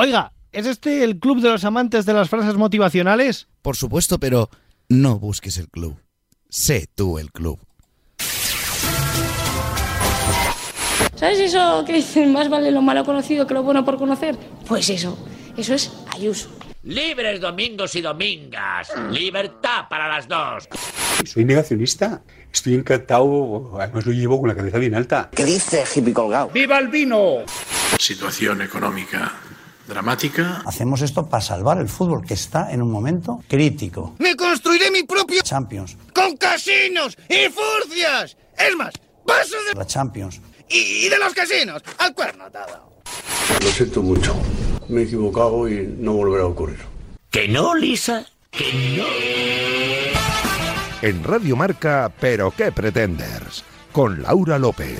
Oiga, ¿es este el club de los amantes de las frases motivacionales? Por supuesto, pero no busques el club. Sé tú el club. ¿Sabes eso que dicen más vale lo malo conocido que lo bueno por conocer? Pues eso, eso es Ayuso. Libres domingos y domingas. Libertad para las dos. Soy negacionista. Estoy encantado. Además lo llevo con la cabeza bien alta. ¿Qué dice hippie colgado? ¡Viva el vino! Situación económica dramática. Hacemos esto para salvar el fútbol, que está en un momento crítico. ¡Me construiré mi propio Champions! ¡Con casinos y furcias! Es más, paso de La Champions. y, y de los casinos al cuerno atado. Lo siento mucho. Me he equivocado y no volverá a ocurrir. ¿Que no, Lisa? ¿Que no? En Radio Marca, Pero qué pretenders, con Laura López.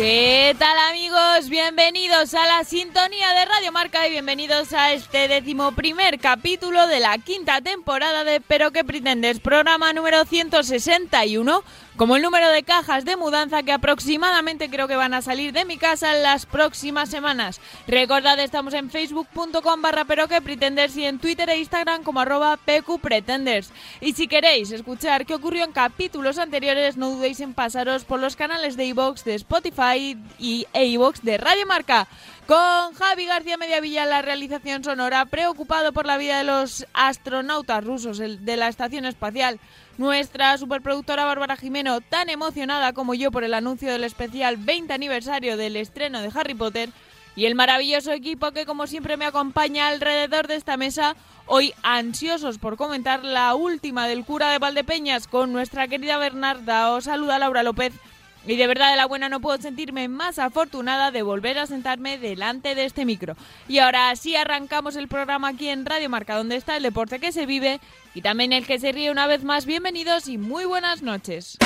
¿Qué tal amigos? Bienvenidos a la sintonía de Radio Marca y bienvenidos a este decimoprimer capítulo de la quinta temporada de Pero que pretendes, programa número 161, como el número de cajas de mudanza que aproximadamente creo que van a salir de mi casa en las próximas semanas. Recordad, estamos en facebook.com barra pretenders y en Twitter e Instagram como arroba pqpretenders. Y si queréis escuchar qué ocurrió en capítulos anteriores, no dudéis en pasaros por los canales de iVoox, de Spotify y e de Radio Marca. Con Javi García Mediavilla en la realización sonora, preocupado por la vida de los astronautas rusos de la Estación Espacial. Nuestra superproductora Bárbara Jimeno, tan emocionada como yo por el anuncio del especial 20 aniversario del estreno de Harry Potter. Y el maravilloso equipo que como siempre me acompaña alrededor de esta mesa, hoy ansiosos por comentar la última del cura de Valdepeñas con nuestra querida Bernarda. Os saluda Laura López. Y de verdad de la buena no puedo sentirme más afortunada de volver a sentarme delante de este micro. Y ahora sí arrancamos el programa aquí en Radio Marca, donde está el deporte que se vive y también el que se ríe una vez más. Bienvenidos y muy buenas noches.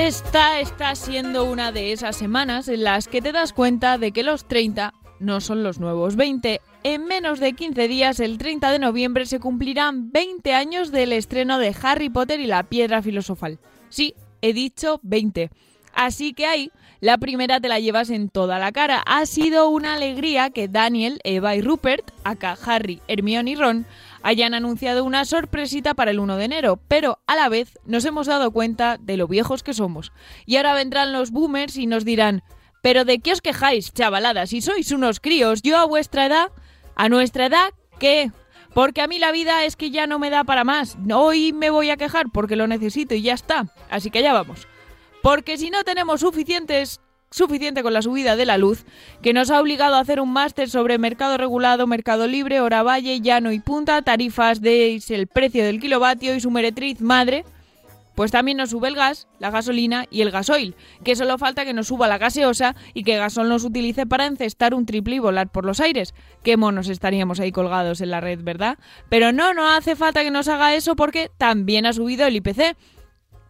Esta está siendo una de esas semanas en las que te das cuenta de que los 30 no son los nuevos 20. En menos de 15 días, el 30 de noviembre, se cumplirán 20 años del estreno de Harry Potter y la Piedra Filosofal. Sí, he dicho 20. Así que ahí, la primera te la llevas en toda la cara. Ha sido una alegría que Daniel, Eva y Rupert, acá Harry, Hermione y Ron, hayan anunciado una sorpresita para el 1 de enero, pero a la vez nos hemos dado cuenta de lo viejos que somos. Y ahora vendrán los boomers y nos dirán, pero ¿de qué os quejáis, chavalada? Si sois unos críos, yo a vuestra edad, a nuestra edad, ¿qué? Porque a mí la vida es que ya no me da para más. Hoy me voy a quejar porque lo necesito y ya está. Así que allá vamos. Porque si no tenemos suficientes suficiente con la subida de la luz, que nos ha obligado a hacer un máster sobre mercado regulado, mercado libre, hora valle, llano y punta, tarifas de el precio del kilovatio y su meretriz madre, pues también nos sube el gas, la gasolina y el gasoil, que solo falta que nos suba la gaseosa y que Gasol nos utilice para encestar un triple y volar por los aires. Qué monos estaríamos ahí colgados en la red, ¿verdad? Pero no, no hace falta que nos haga eso porque también ha subido el IPC.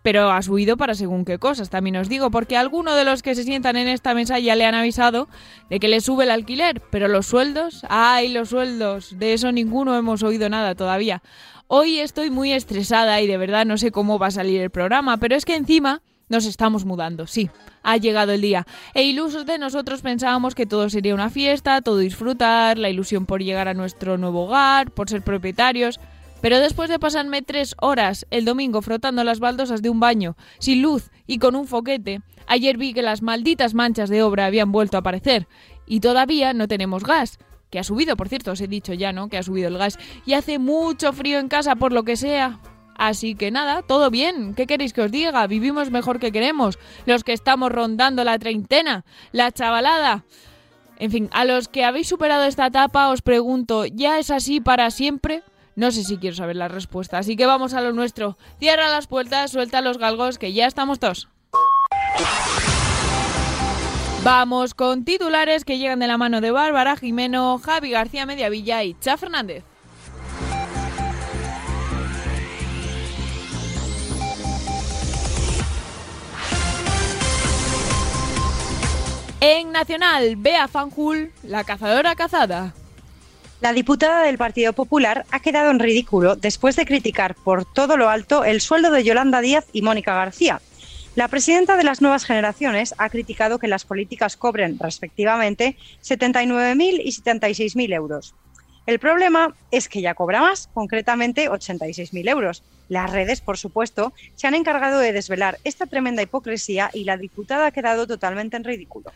Pero ha subido para según qué cosas, también os digo, porque alguno de los que se sientan en esta mesa ya le han avisado de que le sube el alquiler, pero los sueldos, ay, los sueldos, de eso ninguno hemos oído nada todavía. Hoy estoy muy estresada y de verdad no sé cómo va a salir el programa, pero es que encima nos estamos mudando, sí, ha llegado el día. E ilusos de nosotros pensábamos que todo sería una fiesta, todo disfrutar, la ilusión por llegar a nuestro nuevo hogar, por ser propietarios. Pero después de pasarme tres horas el domingo frotando las baldosas de un baño, sin luz y con un foquete, ayer vi que las malditas manchas de obra habían vuelto a aparecer. Y todavía no tenemos gas. Que ha subido, por cierto, os he dicho ya, ¿no? Que ha subido el gas. Y hace mucho frío en casa, por lo que sea. Así que nada, todo bien. ¿Qué queréis que os diga? Vivimos mejor que queremos. Los que estamos rondando la treintena, la chavalada. En fin, a los que habéis superado esta etapa os pregunto, ¿ya es así para siempre? No sé si quiero saber la respuesta, así que vamos a lo nuestro. Cierra las puertas, suelta los galgos, que ya estamos todos. Vamos con titulares que llegan de la mano de Bárbara Jimeno, Javi García Mediavilla y Cha Fernández. En Nacional, Bea Fanjul, la cazadora cazada. La diputada del Partido Popular ha quedado en ridículo después de criticar por todo lo alto el sueldo de Yolanda Díaz y Mónica García. La presidenta de las nuevas generaciones ha criticado que las políticas cobren, respectivamente, 79.000 y 76.000 euros. El problema es que ya cobra más, concretamente 86.000 euros. Las redes, por supuesto, se han encargado de desvelar esta tremenda hipocresía y la diputada ha quedado totalmente en ridículo.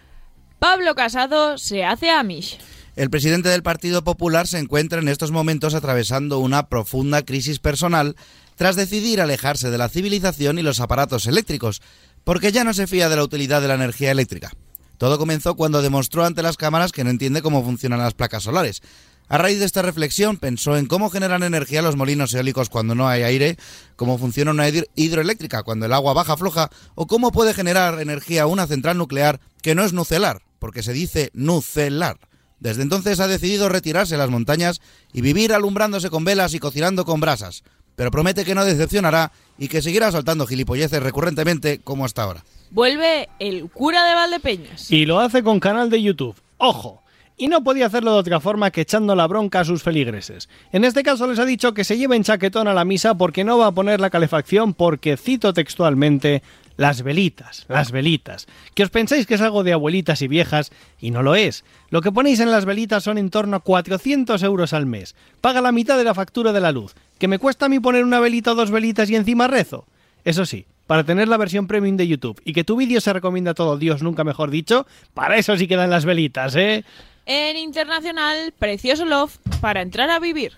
Pablo Casado se hace Amish. El presidente del Partido Popular se encuentra en estos momentos atravesando una profunda crisis personal tras decidir alejarse de la civilización y los aparatos eléctricos, porque ya no se fía de la utilidad de la energía eléctrica. Todo comenzó cuando demostró ante las cámaras que no entiende cómo funcionan las placas solares. A raíz de esta reflexión pensó en cómo generan energía los molinos eólicos cuando no hay aire, cómo funciona una hidroeléctrica cuando el agua baja floja o cómo puede generar energía una central nuclear que no es nucelar, porque se dice nucelar. Desde entonces ha decidido retirarse a las montañas y vivir alumbrándose con velas y cocinando con brasas, pero promete que no decepcionará y que seguirá soltando gilipolleces recurrentemente como hasta ahora. Vuelve el cura de Valdepeñas. Y lo hace con canal de YouTube. ¡Ojo! y no podía hacerlo de otra forma que echando la bronca a sus feligreses. En este caso les ha dicho que se lleven chaquetón a la misa porque no va a poner la calefacción porque, cito textualmente, las velitas, las velitas. Que os pensáis que es algo de abuelitas y viejas y no lo es. Lo que ponéis en las velitas son en torno a 400 euros al mes. Paga la mitad de la factura de la luz. ¿Que me cuesta a mí poner una velita o dos velitas y encima rezo? Eso sí, para tener la versión premium de YouTube y que tu vídeo se recomienda a todo Dios, nunca mejor dicho, para eso sí quedan las velitas, ¿eh? En internacional, Precioso Love para entrar a vivir.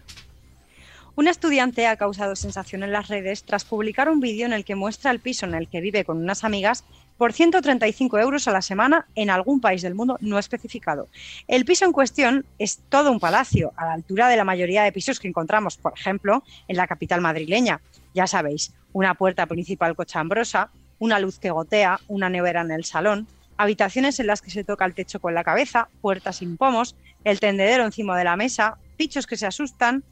Un estudiante ha causado sensación en las redes tras publicar un vídeo en el que muestra el piso en el que vive con unas amigas por 135 euros a la semana en algún país del mundo no especificado. El piso en cuestión es todo un palacio, a la altura de la mayoría de pisos que encontramos, por ejemplo, en la capital madrileña. Ya sabéis, una puerta principal cochambrosa, una luz que gotea, una nevera en el salón, habitaciones en las que se toca el techo con la cabeza, puertas sin pomos, el tendedero encima de la mesa, pichos que se asustan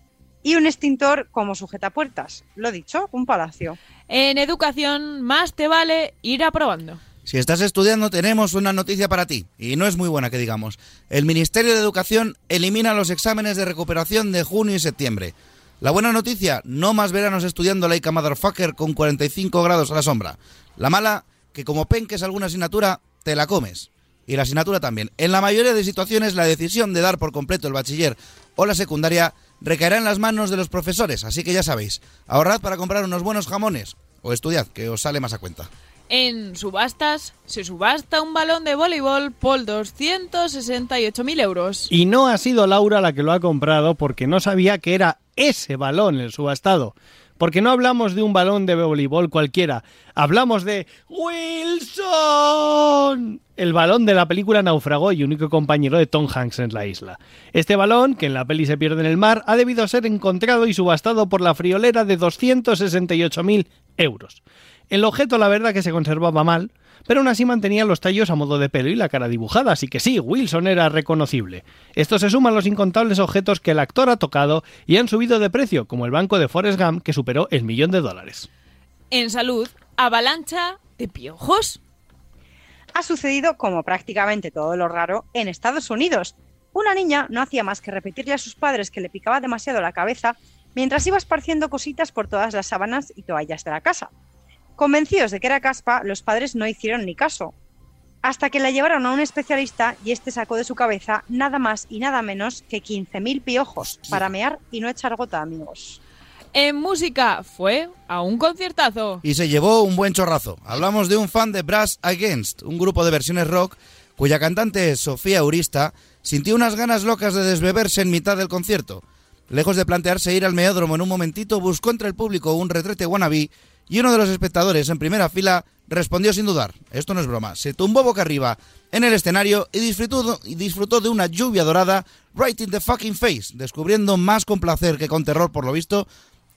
y un extintor como sujetapuertas. Lo dicho, un palacio. En educación, más te vale ir aprobando. Si estás estudiando, tenemos una noticia para ti, y no es muy buena que digamos. El Ministerio de Educación elimina los exámenes de recuperación de junio y septiembre. La buena noticia, no más veranos estudiando Laika Motherfucker con 45 grados a la sombra. La mala, que como penques alguna asignatura, te la comes. Y la asignatura también. En la mayoría de situaciones, la decisión de dar por completo el bachiller o la secundaria recaerá en las manos de los profesores, así que ya sabéis, ahorrad para comprar unos buenos jamones o estudiad, que os sale más a cuenta. En subastas se subasta un balón de voleibol por 268.000 euros. Y no ha sido Laura la que lo ha comprado porque no sabía que era ese balón el subastado. Porque no hablamos de un balón de voleibol cualquiera, hablamos de Wilson, el balón de la película Naufragó y único compañero de Tom Hanks en la isla. Este balón, que en la peli se pierde en el mar, ha debido ser encontrado y subastado por la friolera de 268.000 euros. El objeto, la verdad, que se conservaba mal, pero aún así mantenía los tallos a modo de pelo y la cara dibujada, así que sí, Wilson era reconocible. Esto se suma a los incontables objetos que el actor ha tocado y han subido de precio, como el banco de Forrest Gump, que superó el millón de dólares. En salud, avalancha de piojos. Ha sucedido, como prácticamente todo lo raro, en Estados Unidos. Una niña no hacía más que repetirle a sus padres que le picaba demasiado la cabeza mientras iba esparciendo cositas por todas las sábanas y toallas de la casa. Convencidos de que era caspa, los padres no hicieron ni caso, hasta que la llevaron a un especialista y este sacó de su cabeza nada más y nada menos que 15.000 piojos para mear y no echar gota, amigos. En música fue a un conciertazo. Y se llevó un buen chorrazo. Hablamos de un fan de Brass Against, un grupo de versiones rock cuya cantante Sofía Urista sintió unas ganas locas de desbeberse en mitad del concierto. Lejos de plantearse ir al meódromo en un momentito, buscó entre el público un retrete wannabe y uno de los espectadores en primera fila respondió sin dudar. Esto no es broma. Se tumbó boca arriba en el escenario y disfrutó, de una lluvia dorada right in the fucking face, descubriendo más con placer que con terror por lo visto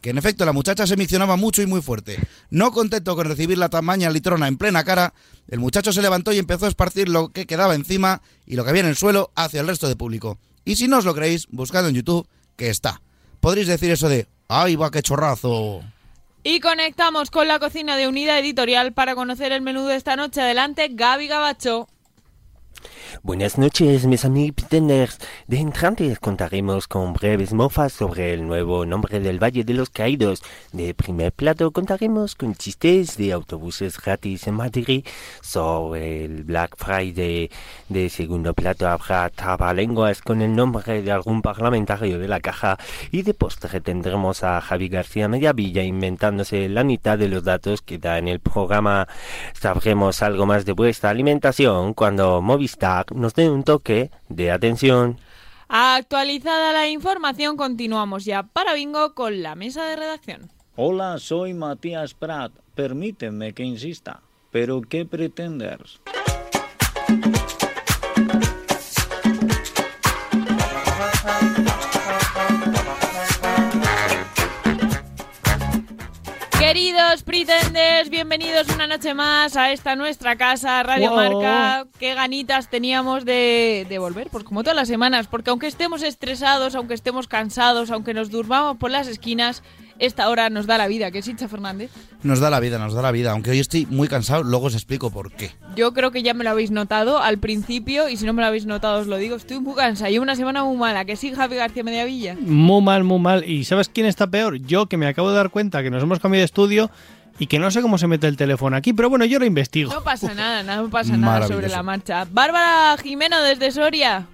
que en efecto la muchacha se emocionaba mucho y muy fuerte. No contento con recibir la tamaña litrona en plena cara, el muchacho se levantó y empezó a esparcir lo que quedaba encima y lo que había en el suelo hacia el resto del público. Y si no os lo creéis, buscad en YouTube, que está. Podréis decir eso de, ¡ay, va, qué chorrazo! Y conectamos con la cocina de Unidad Editorial para conocer el menú de esta noche. Adelante, Gaby Gabacho. Buenas noches, mis amigos pretenders. De entrante contaremos con breves mofas sobre el nuevo nombre del Valle de los Caídos. De primer plato contaremos con chistes de autobuses gratis en Madrid. Sobre el Black Friday de segundo plato habrá trabalenguas con el nombre de algún parlamentario de la caja. Y de postre tendremos a Javi García Mediavilla inventándose la mitad de los datos que da en el programa. Sabremos algo más de vuestra alimentación cuando Movistar nos dé un toque de atención. Actualizada la información, continuamos ya para Bingo con la mesa de redacción. Hola, soy Matías Prat. Permíteme que insista. ¿Pero qué pretendes? Queridos pretenders, bienvenidos una noche más a esta nuestra casa, Radio Wow. Marca. Qué ganitas teníamos de, de volver, pues como todas las semanas, porque aunque estemos estresados, aunque estemos cansados, aunque nos durmamos por las esquinas, esta hora nos da la vida, que es Hincha Fernández. Nos da la vida, nos da la vida. Aunque hoy estoy muy cansado, luego os explico por qué. Yo creo que ya me lo habéis notado al principio, y si no me lo habéis notado os lo digo, estoy muy cansada. Llevo una semana muy mala, que sí, Javi García Mediavilla. Muy mal, muy mal. ¿Y sabes quién está peor? Yo, que me acabo de dar cuenta que nos hemos cambiado de estudio y que no sé cómo se mete el teléfono aquí, pero bueno, yo lo investigo. No pasa nada, no pasa nada sobre la marcha. Bárbara Jimeno desde Soria.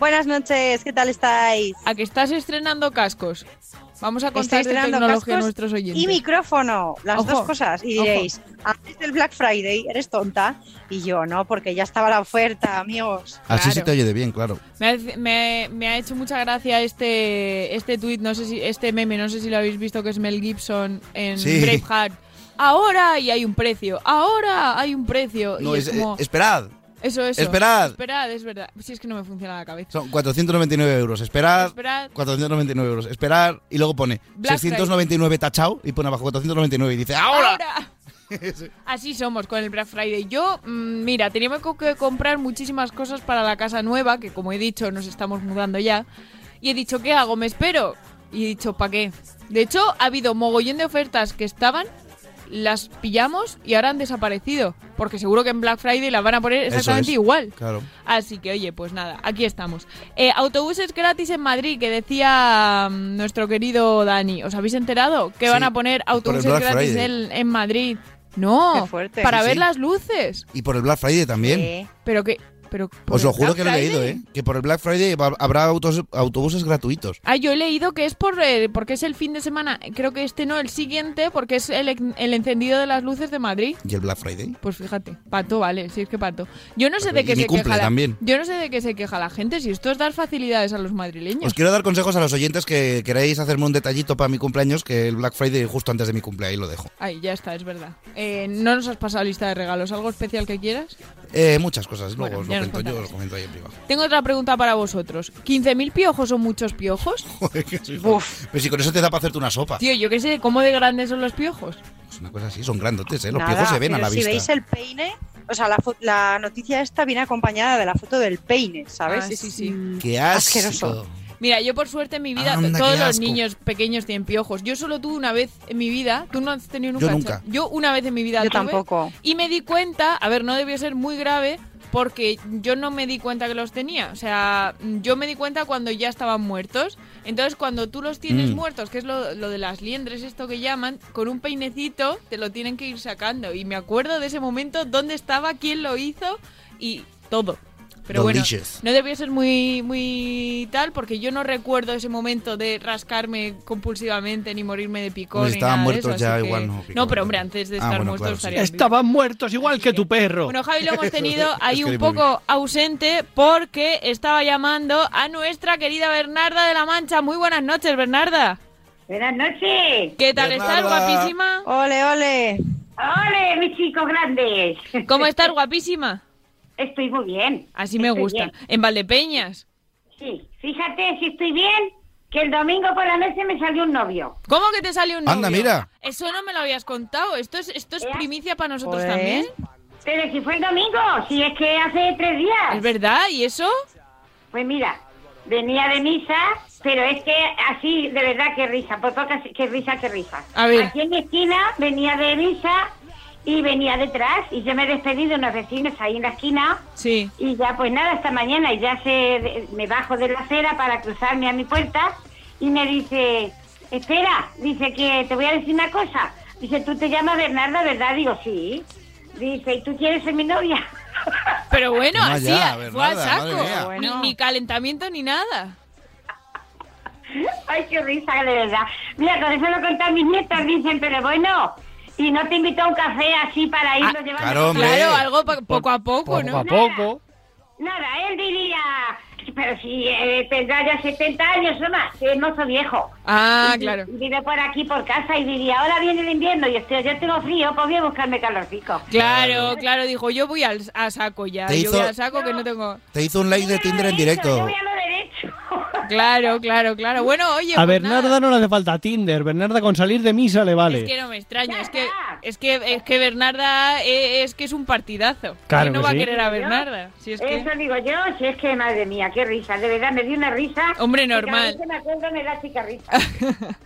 Buenas noches, ¿qué tal estáis? A que estás estrenando cascos. Vamos a contar de estrenando tecnología a nuestros oyentes. Y micrófono, las Ojo, dos cosas. Y ojo. diréis, antes del Black Friday eres tonta. Y yo no, porque ya estaba la oferta, amigos. Así se te oye de bien, claro. Me ha, me- me ha hecho mucha gracia este este tweet, no sé si este meme, no sé si lo habéis visto que es Mel Gibson en Sí. Braveheart. Ahora y hay un precio. Ahora hay un precio. No, y es, es, como, eh, esperad. Eso, eso. esperad. Esperad, es verdad. Si es que no me funciona la cabeza. Son 499 euros. Esperad. Esperad. 499 euros. Esperar. Y luego pone Black 699 tachao y pone abajo 499 y dice ¡Ahora! Así somos con el Black Friday. Yo, mm, mira, teníamos que comprar muchísimas cosas para la casa nueva, que como he dicho, nos estamos mudando ya. Y he dicho, ¿qué hago? ¿Me espero? Y he dicho, ¿para qué? De hecho, ha habido mogollón de ofertas que estaban, las pillamos y ahora han desaparecido. Porque seguro que en Black Friday las van a poner exactamente es. igual. Claro. Así que, oye, pues nada, aquí estamos. Eh, autobuses gratis en Madrid, que decía mm, nuestro querido Dani. ¿Os habéis enterado? Que Sí, van a poner autobuses Black gratis Friday. en, en Madrid. No, fuerte. para Sí, ver sí. las luces. Y por el Black Friday también. Pero que... Pero ¿por Os lo juro Black que lo he leído, Friday? ¿eh? Que por el Black Friday habrá autos- autobuses gratuitos. Ah, yo he leído que es por eh, porque es el fin de semana. Creo que este no, el siguiente, porque es el, el encendido de las luces de Madrid. ¿Y el Black Friday? Pues fíjate, pato, vale, si es que pato. Yo no sé de qué se queja la. Yo no sé de qué se queja la gente, si esto es dar facilidades a los madrileños. Os quiero dar consejos a los oyentes que queréis hacerme un detallito para mi cumpleaños, que el Black Friday justo antes de mi cumpleaños, ahí lo dejo. Ay, ya está, es verdad. Eh, no nos has pasado lista de regalos, ¿algo especial que quieras? Eh, muchas cosas, luego Bueno, os lo cuento yo, os lo comento ahí en privado. Tengo otra pregunta para vosotros. ¿15.000 piojos son muchos piojos? Joder, que soy fan. Pero si con eso te da para hacerte una sopa. Tío, yo qué sé, ¿cómo de grandes son los piojos? Es una cosa así, son grandotes, ¿eh? Los Nada, piojos se ven a la si vista. veis el peine, o sea, la, la noticia esta viene acompañada de la foto del peine, ¿sabes? Ah, sí, sí. mm, ¡Qué asqueroso. Mira, yo por suerte en mi vida, Anda, todos los niños pequeños tienen piojos. Yo solo tuve una vez en mi vida, tú no has tenido nunca. Yo nunca. Yo una vez en mi vida Yo tuve, tampoco. Y me di cuenta, a ver, no debió ser muy grave porque yo no me di cuenta que los tenía. O sea, yo me di cuenta cuando ya estaban muertos. Entonces, cuando tú los tienes Mm. muertos, que es lo, lo de las liendres, esto que llaman, con un peinecito te lo tienen que ir sacando. Y me acuerdo de ese momento, dónde estaba, quién lo hizo y todo. Pero bueno, no debió ser muy, muy tal, porque yo no recuerdo ese momento de rascarme compulsivamente ni morirme de picón. Hombre, ni estaban nada de muertos eso, ya, así que- igual no, No, pero hombre, antes de Ah, estar bueno, muertos claro, estarían. Estaban muertos igual que tu perro. Bueno, Javi lo hemos tenido ahí Es que un poco ausente porque estaba llamando a nuestra querida Bernarda de la Mancha. Muy buenas noches, Bernarda. Buenas noches. ¿Qué tal estás, guapísima? Ole, ole. ¡Ole, mis chicos grandes! ¿Cómo estás, guapísima? Estoy muy bien. Así me Estoy gusta. bien. En Valdepeñas. Sí, fíjate si estoy bien, que el domingo por la noche me salió un novio. ¿Cómo que te salió un novio? Anda, mira. Eso no me lo habías contado. Esto es, esto es ¿Eh? primicia para nosotros Joder. también. Pero si fue el domingo, si es que hace tres ¿Es días. verdad? ¿Y eso? Pues mira, venía de misa, pero es que así, de verdad, qué risa, por poco que risa, qué risa. A ver. Aquí en mi esquina venía de misa y venía detrás y yo me despedí de unos vecinos ahí en la esquina. Sí. Y ya pues nada, hasta mañana y ya se, me bajo de la acera para cruzarme a mi puerta y me dice, espera, dice que te voy a decir una cosa. Dice, tú te llamas Bernarda, ¿verdad? Digo, sí. Dice, ¿y tú quieres ser mi novia? Pero bueno, así, ya, fue Bernarda, saco. Ni, ni calentamiento ni nada. Ay, qué risa, de verdad. Mira, con eso lo conté a mis nietas, dicen, pero bueno, y no te invito a un café así para irnos llevando... claro, hombre. Claro, algo poco a poco, ¿no? Poco a poco. Nada, él diría, pero si eh, tendrá ya 70 años o más, que es mozo viejo. Ah, Y- claro. vive por aquí, por casa, y diría, ahora viene el invierno y estoy, yo tengo frío, pues voy a buscarme calorcico. Claro, claro, dijo, yo voy al, a saco ya. Te Yo hizo- voy al saco que no tengo... Te hizo un like de Tinder en Yo directo. voy a lo derecho. Claro, claro, claro. Bueno, oye, A pues nada. Bernarda no le hace falta Tinder. Bernarda con salir de misa le vale. Es que no me extraña, es que es que es que Bernarda eh, es que es un partidazo. Claro ¿Quién no que va a querer a Bernarda? Si es que Eso digo yo, si es que, madre mía, qué risa, de verdad, me dio una risa. Hombre, que cada normal. vez que me acuerdo me da chica risa.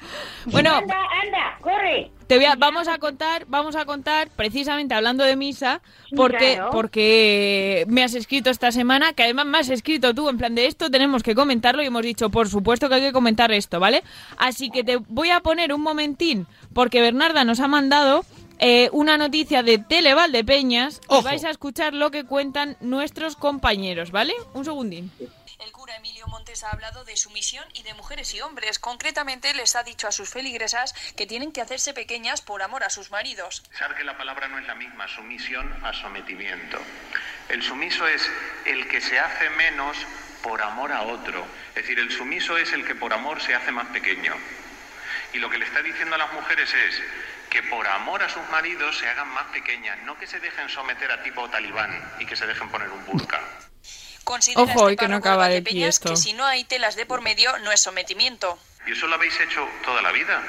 Bueno, Anda, anda, corre. Te voy a- vamos a contar, vamos a contar precisamente hablando de misa, porque claro. porque me has escrito esta semana, que además me has escrito tú en plan de esto tenemos que comentarlo y hemos dicho, por supuesto que hay que comentar esto, ¿vale? Así que te voy a poner un momentín porque Bernarda nos ha mandado eh, una noticia de Televaldepeñas y Ojo. vais a escuchar lo que cuentan nuestros compañeros, ¿vale? Un segundín. El cura Emilio Montes ha hablado de sumisión y de mujeres y hombres. Concretamente les ha dicho a sus feligresas que tienen que hacerse pequeñas por amor a sus maridos. Pensar que la palabra no es la misma, sumisión a sometimiento. El sumiso es el que se hace menos por amor a otro. Es decir, el sumiso es el que por amor se hace más pequeño. Y lo que le está diciendo a las mujeres es que por amor a sus maridos se hagan más pequeñas, no que se dejen someter a tipo talibán y que se dejen poner un burka. Considera Ojo, este y que no acaba de aquí esto. que si no hay telas de por medio no es sometimiento. ¿Y eso lo habéis hecho toda la vida?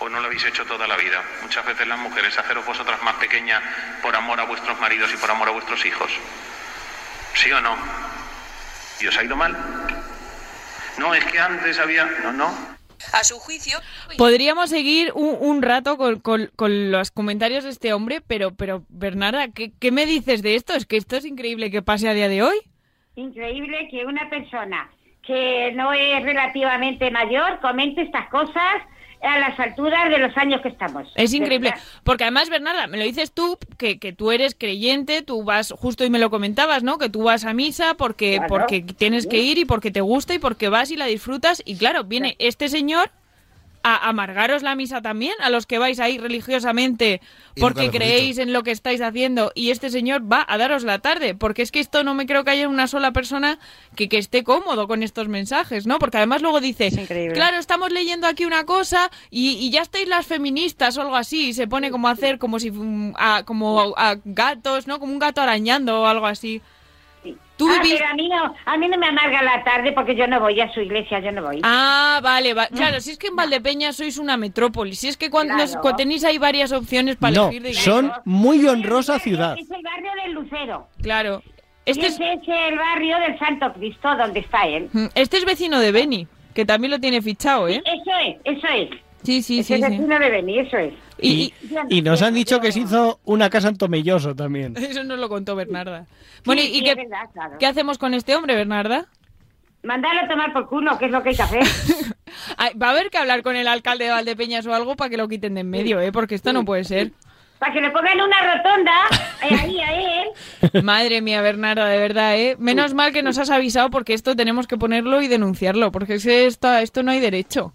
¿O no lo habéis hecho toda la vida? Muchas veces las mujeres, haceros vosotras más pequeñas por amor a vuestros maridos y por amor a vuestros hijos. ¿Sí o no? ¿Y os ha ido mal? No, es que antes había... No, no. A su juicio, Podríamos seguir un, un rato con, con- con los comentarios de este hombre, pero, pero Bernarda, ¿qué, qué me dices de esto? Es que esto es increíble que pase a día de hoy. Increíble que una persona que no es relativamente mayor comente estas cosas a las alturas de los años que estamos. Es increíble. verdad. Porque además, Bernarda, me lo dices tú, que, que tú eres creyente, tú vas, justo y me lo comentabas, ¿no? Que tú vas a misa porque, Claro. porque tienes que ir y porque te gusta y porque vas y la disfrutas. Y claro, viene este señor a amargaros la misa también, a los que vais ahí religiosamente porque creéis en lo que estáis haciendo y este señor va a daros la tarde, porque es que esto no me creo que haya una sola persona que, que esté cómodo con estos mensajes, ¿no? Porque además luego dice, increíble. claro, estamos leyendo aquí una cosa y, y ya estáis las feministas o algo así, y se pone como a hacer como si mm, a, como a gatos, ¿no? Como un gato arañando o algo así. Tú Ah, vivís- pero a mí, no, a mí no me amarga la tarde porque yo no voy a su iglesia, yo no voy. Ah, vale, va- claro, si es que en Valdepeña sois una metrópoli, si es que cuando, Claro. cuando tenéis ahí varias opciones para No, elegir de iglesia. son muy honrosa ciudad. Es el barrio del Lucero. Claro. Este es, el barrio del Santo Cristo, donde está él. Mm, este es vecino de Beni, que también lo tiene fichado, ¿eh? Eso es, eso es. Sí, sí, Ese sí, es sí. vecino de Beni, eso es. Y, y nos han dicho que se hizo una casa en Tomelloso también. Eso nos lo contó Bernarda. Bueno, Sí, ¿y sí, qué, es verdad, claro. qué hacemos con este hombre, Bernarda? Mandarlo a tomar por culo, que es lo que hay que hacer. Va a haber que hablar con el alcalde de Valdepeñas o algo para que lo quiten de en medio, ¿eh? Porque esto no puede ser. Para que le pongan una rotonda eh, ahí a él. Madre mía, Bernarda, de verdad, ¿eh? Menos mal que nos has avisado porque esto tenemos que ponerlo y denunciarlo, porque es que esto, esto no hay derecho.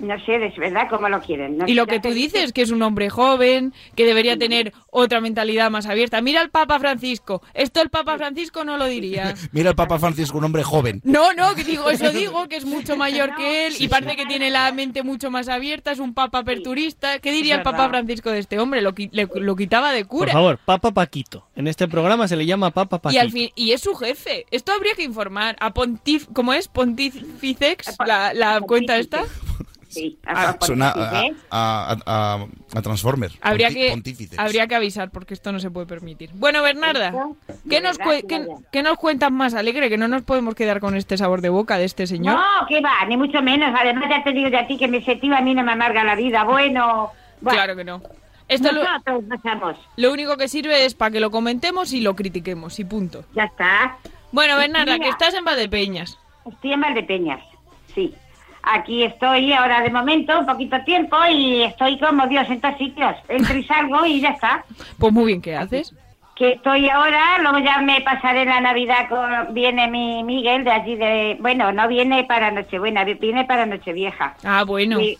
No sé, es verdad cómo lo quieren. No Y lo que tú dices, que es un hombre joven, que debería tener otra mentalidad más abierta. Mira al Papa Francisco. Esto el Papa Francisco no lo diría. Mira el Papa Francisco, un hombre joven. No, no, que digo, eso digo, que es mucho mayor que él y parece que tiene la mente mucho más abierta, es un papa aperturista. ¿Qué diría el Papa. Francisco de este hombre? Lo, le- lo quitaba de Por cura. favor, Papa Paquito. En este programa se le llama Papa Y Paquito. al fin, y es su jefe. Esto habría que informar a Pontif, ¿cómo es? Pontificex, la, la cuenta esta. Sí, Ah, Suena a, a, a- a Transformer. Habría Ponti- que, habría que avisar porque esto no se puede permitir. Bueno, Bernarda, ¿qué nos, que qué- nos cuentas más alegre? Que no nos podemos quedar con este sabor de boca de este señor. No, que va, ni mucho menos. Además, ya te digo de a ti que mi sentido a mí no me amarga la vida. Bueno, bueno. Claro que no. Esto lo, pasamos. lo único que sirve es para que lo comentemos y lo critiquemos y punto. Ya está. Bueno, Bernarda, Mira. que estás en Valdepeñas. Estoy en Valdepeñas, sí. Aquí estoy ahora de momento, un poquito tiempo, y estoy como Dios en todos sitios. Entro y salgo y ya está. Pues muy bien, ¿qué haces? Que estoy ahora, luego ya me pasaré la Navidad con... Viene mi Miguel de allí de... Bueno, no viene para Nochebuena, viene para Nochevieja. Ah, bueno. Sí.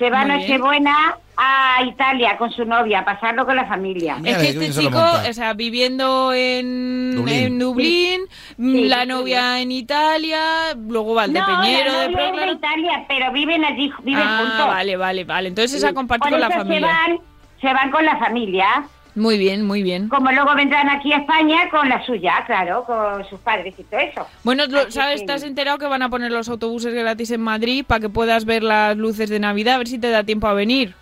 Se va a Muy bien. Nochebuena a Italia con su novia, a pasarlo con la familia. Es que este chico, o sea, viviendo en Dublín. en Dublín, Sí, la sí, novia en Italia, luego Valdepeñero no, la de novia es Proclaro. de Italia, pero viven allí, viven ah, juntos. vale, vale, vale. Entonces Sí. a compartir Por con la familia. Se van, se van con la familia. Muy bien, muy bien. Como luego vendrán aquí a España con la suya, claro, con sus padres y todo eso. Bueno, Así ¿sabes? que- ¿Estás enterado que van a poner los autobuses gratis en Madrid para que puedas ver las luces de Navidad? A ver si te da tiempo a venir.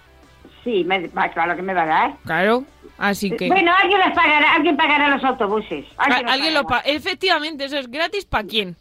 Sí, me, claro que me va a dar. Claro, así que... Bueno, alguien pagará, alguien pagará los autobuses. Alguien los alguien lo pagará. pa- Efectivamente, eso es gratis para quién.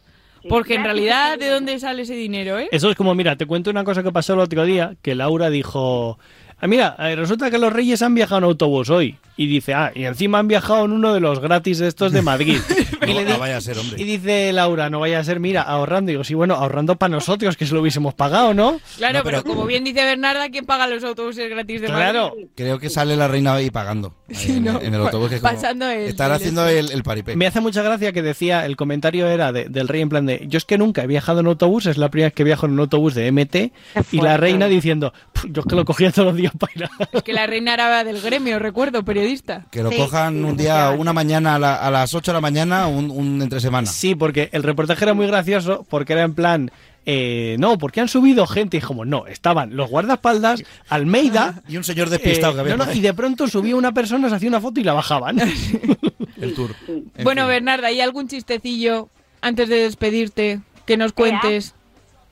Porque en realidad, ¿de dónde sale ese dinero, eh? Eso es como, mira, te cuento una cosa que pasó el otro día, que Laura dijo, ah, mira, eh, resulta que los reyes han viajado en autobús hoy. Y dice, ah, y encima han viajado en uno de los gratis estos de Madrid. y, le No, vaya a ser, hombre. y dice Laura, no vaya a ser, mira, ahorrando. Y digo, sí, bueno, ahorrando para nosotros, que se lo hubiésemos pagado, ¿no? Claro, No, pero, pero- como bien dice Bernarda, ¿quién paga los autobuses gratis de Claro. Madrid? Creo que sale la reina ahí pagando. ahí en, ¿no? en el autobús. Que es como- Pasando el- Estará el haciendo el, el paripé. Me hace mucha gracia que decía, el comentario era de- del rey en plan de, yo es que nunca he viajado en autobús, es la primera vez que viajo en un autobús de MT, y la reina diciendo, "Pf, yo es que lo cogía todos los días para ir a-". Es que la reina era del gremio, recuerdo, periodista. Que lo cojan un día, una mañana, a, la- a las 8 de la mañana, un, un entre semana. Sí, porque el reportaje era muy gracioso, porque era en plan, eh, no, porque han subido gente, y como, no, estaban los guardaespaldas, Almeida... Y un señor despistado que había no, y de pronto subía una persona, se hacía una foto y la bajaban. El tour. En bueno, fin. Bernarda, ¿hay algún chistecillo antes de despedirte que nos cuentes?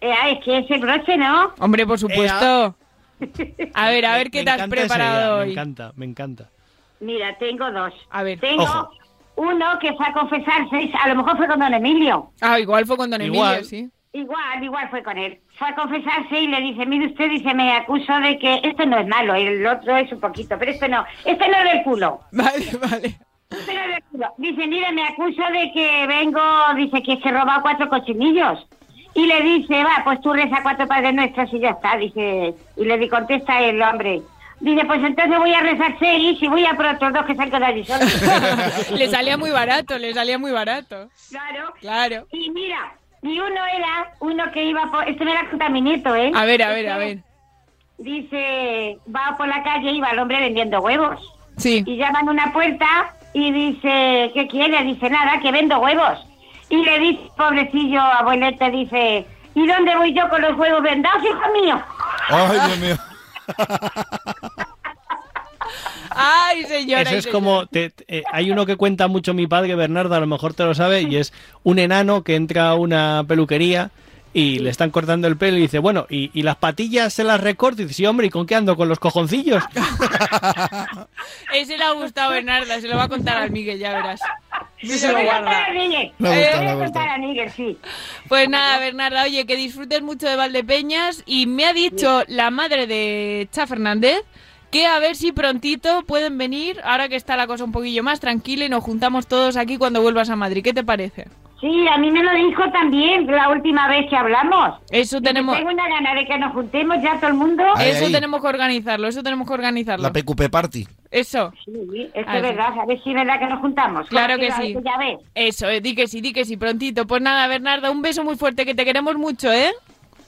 Eh, ah, es que ese broche, ¿no? Hombre, por supuesto. A ver, a ver Me qué te has preparado idea, hoy. Me encanta, me encanta. Mira, tengo dos. A ver. Tengo Ojo. uno que fue a confesarse, a lo mejor fue con don Emilio. Ah, igual fue con Don Igual. Emilio, sí. Igual, igual fue con él. Fue a confesarse y le dice, mire usted, dice, me acuso de que esto no es malo, el otro es un poquito, pero este no, este no es del culo. Vale, vale. Este no es del culo. Dice, mire, me acuso de que vengo, dice que se roba cuatro cochinillos. Y le dice, va, pues tú reza cuatro padres nuestros y ya está, dice, y le di- contesta el hombre. Dice, pues entonces voy a rezar seis y voy a por otros dos que han quedado allí solos. le salía muy barato, le salía muy barato. Claro. Claro. Y mira, y uno era, uno que iba por, este me la cuenta mi nieto, ¿eh? A ver, a ver, Este a ver. Dice, va por la calle y va el hombre vendiendo huevos. Sí. Y llaman a una puerta y dice, ¿qué quiere? Dice, nada, que vendo huevos. Y le dice, pobrecillo abuelete, dice, ¿y dónde voy yo con los huevos vendados, hijo mío? Ay, Dios mío. Ay, señora. Eso es señora. como, te- te- eh, hay uno que cuenta mucho mi padre, Bernardo, a lo mejor te lo sabe, y es un enano que entra a una peluquería y le están cortando el pelo y dice, bueno, ¿y, y las patillas se las recorto? Y dice, sí, hombre, ¿y con qué ando? ¿Con los cojoncillos? Ese le ha gustado Bernarda, se lo va a contar al Miguel, ya verás. Sí, se lo voy a contar guarda. a Miguel. Le ha Le gustado, voy le ha a contar gustado. a Miguel, sí. Pues nada, Bernarda, oye, que disfrutes mucho de Valdepeñas y me ha dicho la madre de Cha Fernández que a ver si prontito pueden venir, ahora que está la cosa un poquillo más tranquila y nos juntamos todos aquí cuando vuelvas a Madrid. ¿Qué te parece? Sí, a mí me lo dijo también la última vez que hablamos. Eso tenemos, Tengo una gana de que nos juntemos ya todo el mundo. Ahí, eso ahí. tenemos que organizarlo, eso tenemos que organizarlo. La PQP Party. Eso. Sí, es que es verdad, a ver si es verdad que nos juntamos. Claro que sí. Ya ves. Eso, eh, di que sí, di que sí, prontito. Pues nada, Bernarda, un beso muy fuerte, que te queremos mucho, ¿eh?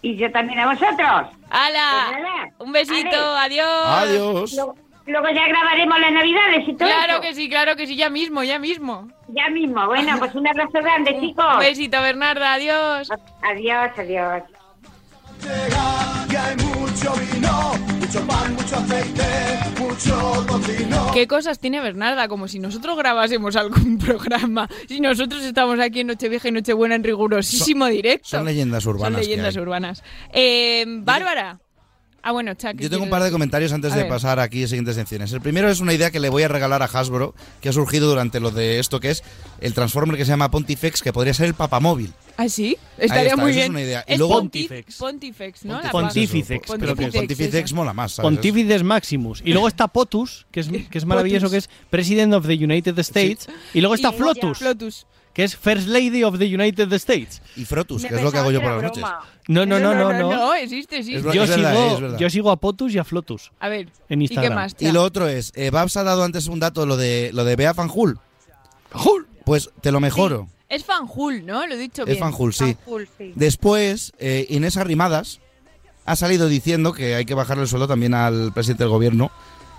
Y yo también a vosotros. ¡Hala! Pues. Un besito, adiós. Adiós. Luego, ya grabaremos las navidades y todo Claro eso. que sí, claro que sí, ya mismo, ya mismo. Ya mismo. Bueno, pues un abrazo grande, chicos. Un besito, Bernarda, adiós. Adiós, adiós. Y hay mucho vino, mucho pan, mucho aceite, mucho tocino. ¿Qué cosas tiene Bernarda? Como si nosotros grabásemos algún programa. Si nosotros estamos aquí en Nochevieja y Nochebuena en rigurosísimo directo. Son leyendas urbanas. Son leyendas urbanas. Eh, Bárbara, Ah, bueno, Chuck. Yo tengo un par de comentarios antes A de ver. pasar aquí a siguientes secciones. El primero es una idea que le voy a regalar a Hasbro, que ha surgido durante lo de esto que es el Transformer que se llama Pontifex, que podría ser el papamóvil. ¿Ah, sí? Estaría está, muy esa es bien. una idea. Y Es luego- Pontif- Pontifex, ¿no? La Pontificex, palabra. pero Pontifex, Pontifex mola más, ¿sabes? Pontifices Maximus. Y luego está Potus, que es, que es maravilloso, que es President of the United States. Y luego está Y Flotus, Flotus. Que es First Lady of the United States. Y Frotus, Me que es lo que hago yo por las noches. broma. No, no, no, no, no. No, existe, existe. Es Yo, es verdad, sigo, es verdad. yo sigo a Potus y a Flotus. A ver, En ¿y qué Instagram. más? Y Cha? lo otro es, eh, Babs ha dado antes un dato, lo de lo de Bea Fanjul. Pues te lo mejoro. Es Fanjul, ¿no? Lo he dicho Es bien. Fanjul, sí. Fanjul, sí. Después, eh, Inés Arrimadas ha salido diciendo que hay que bajarle el sueldo también al presidente del gobierno.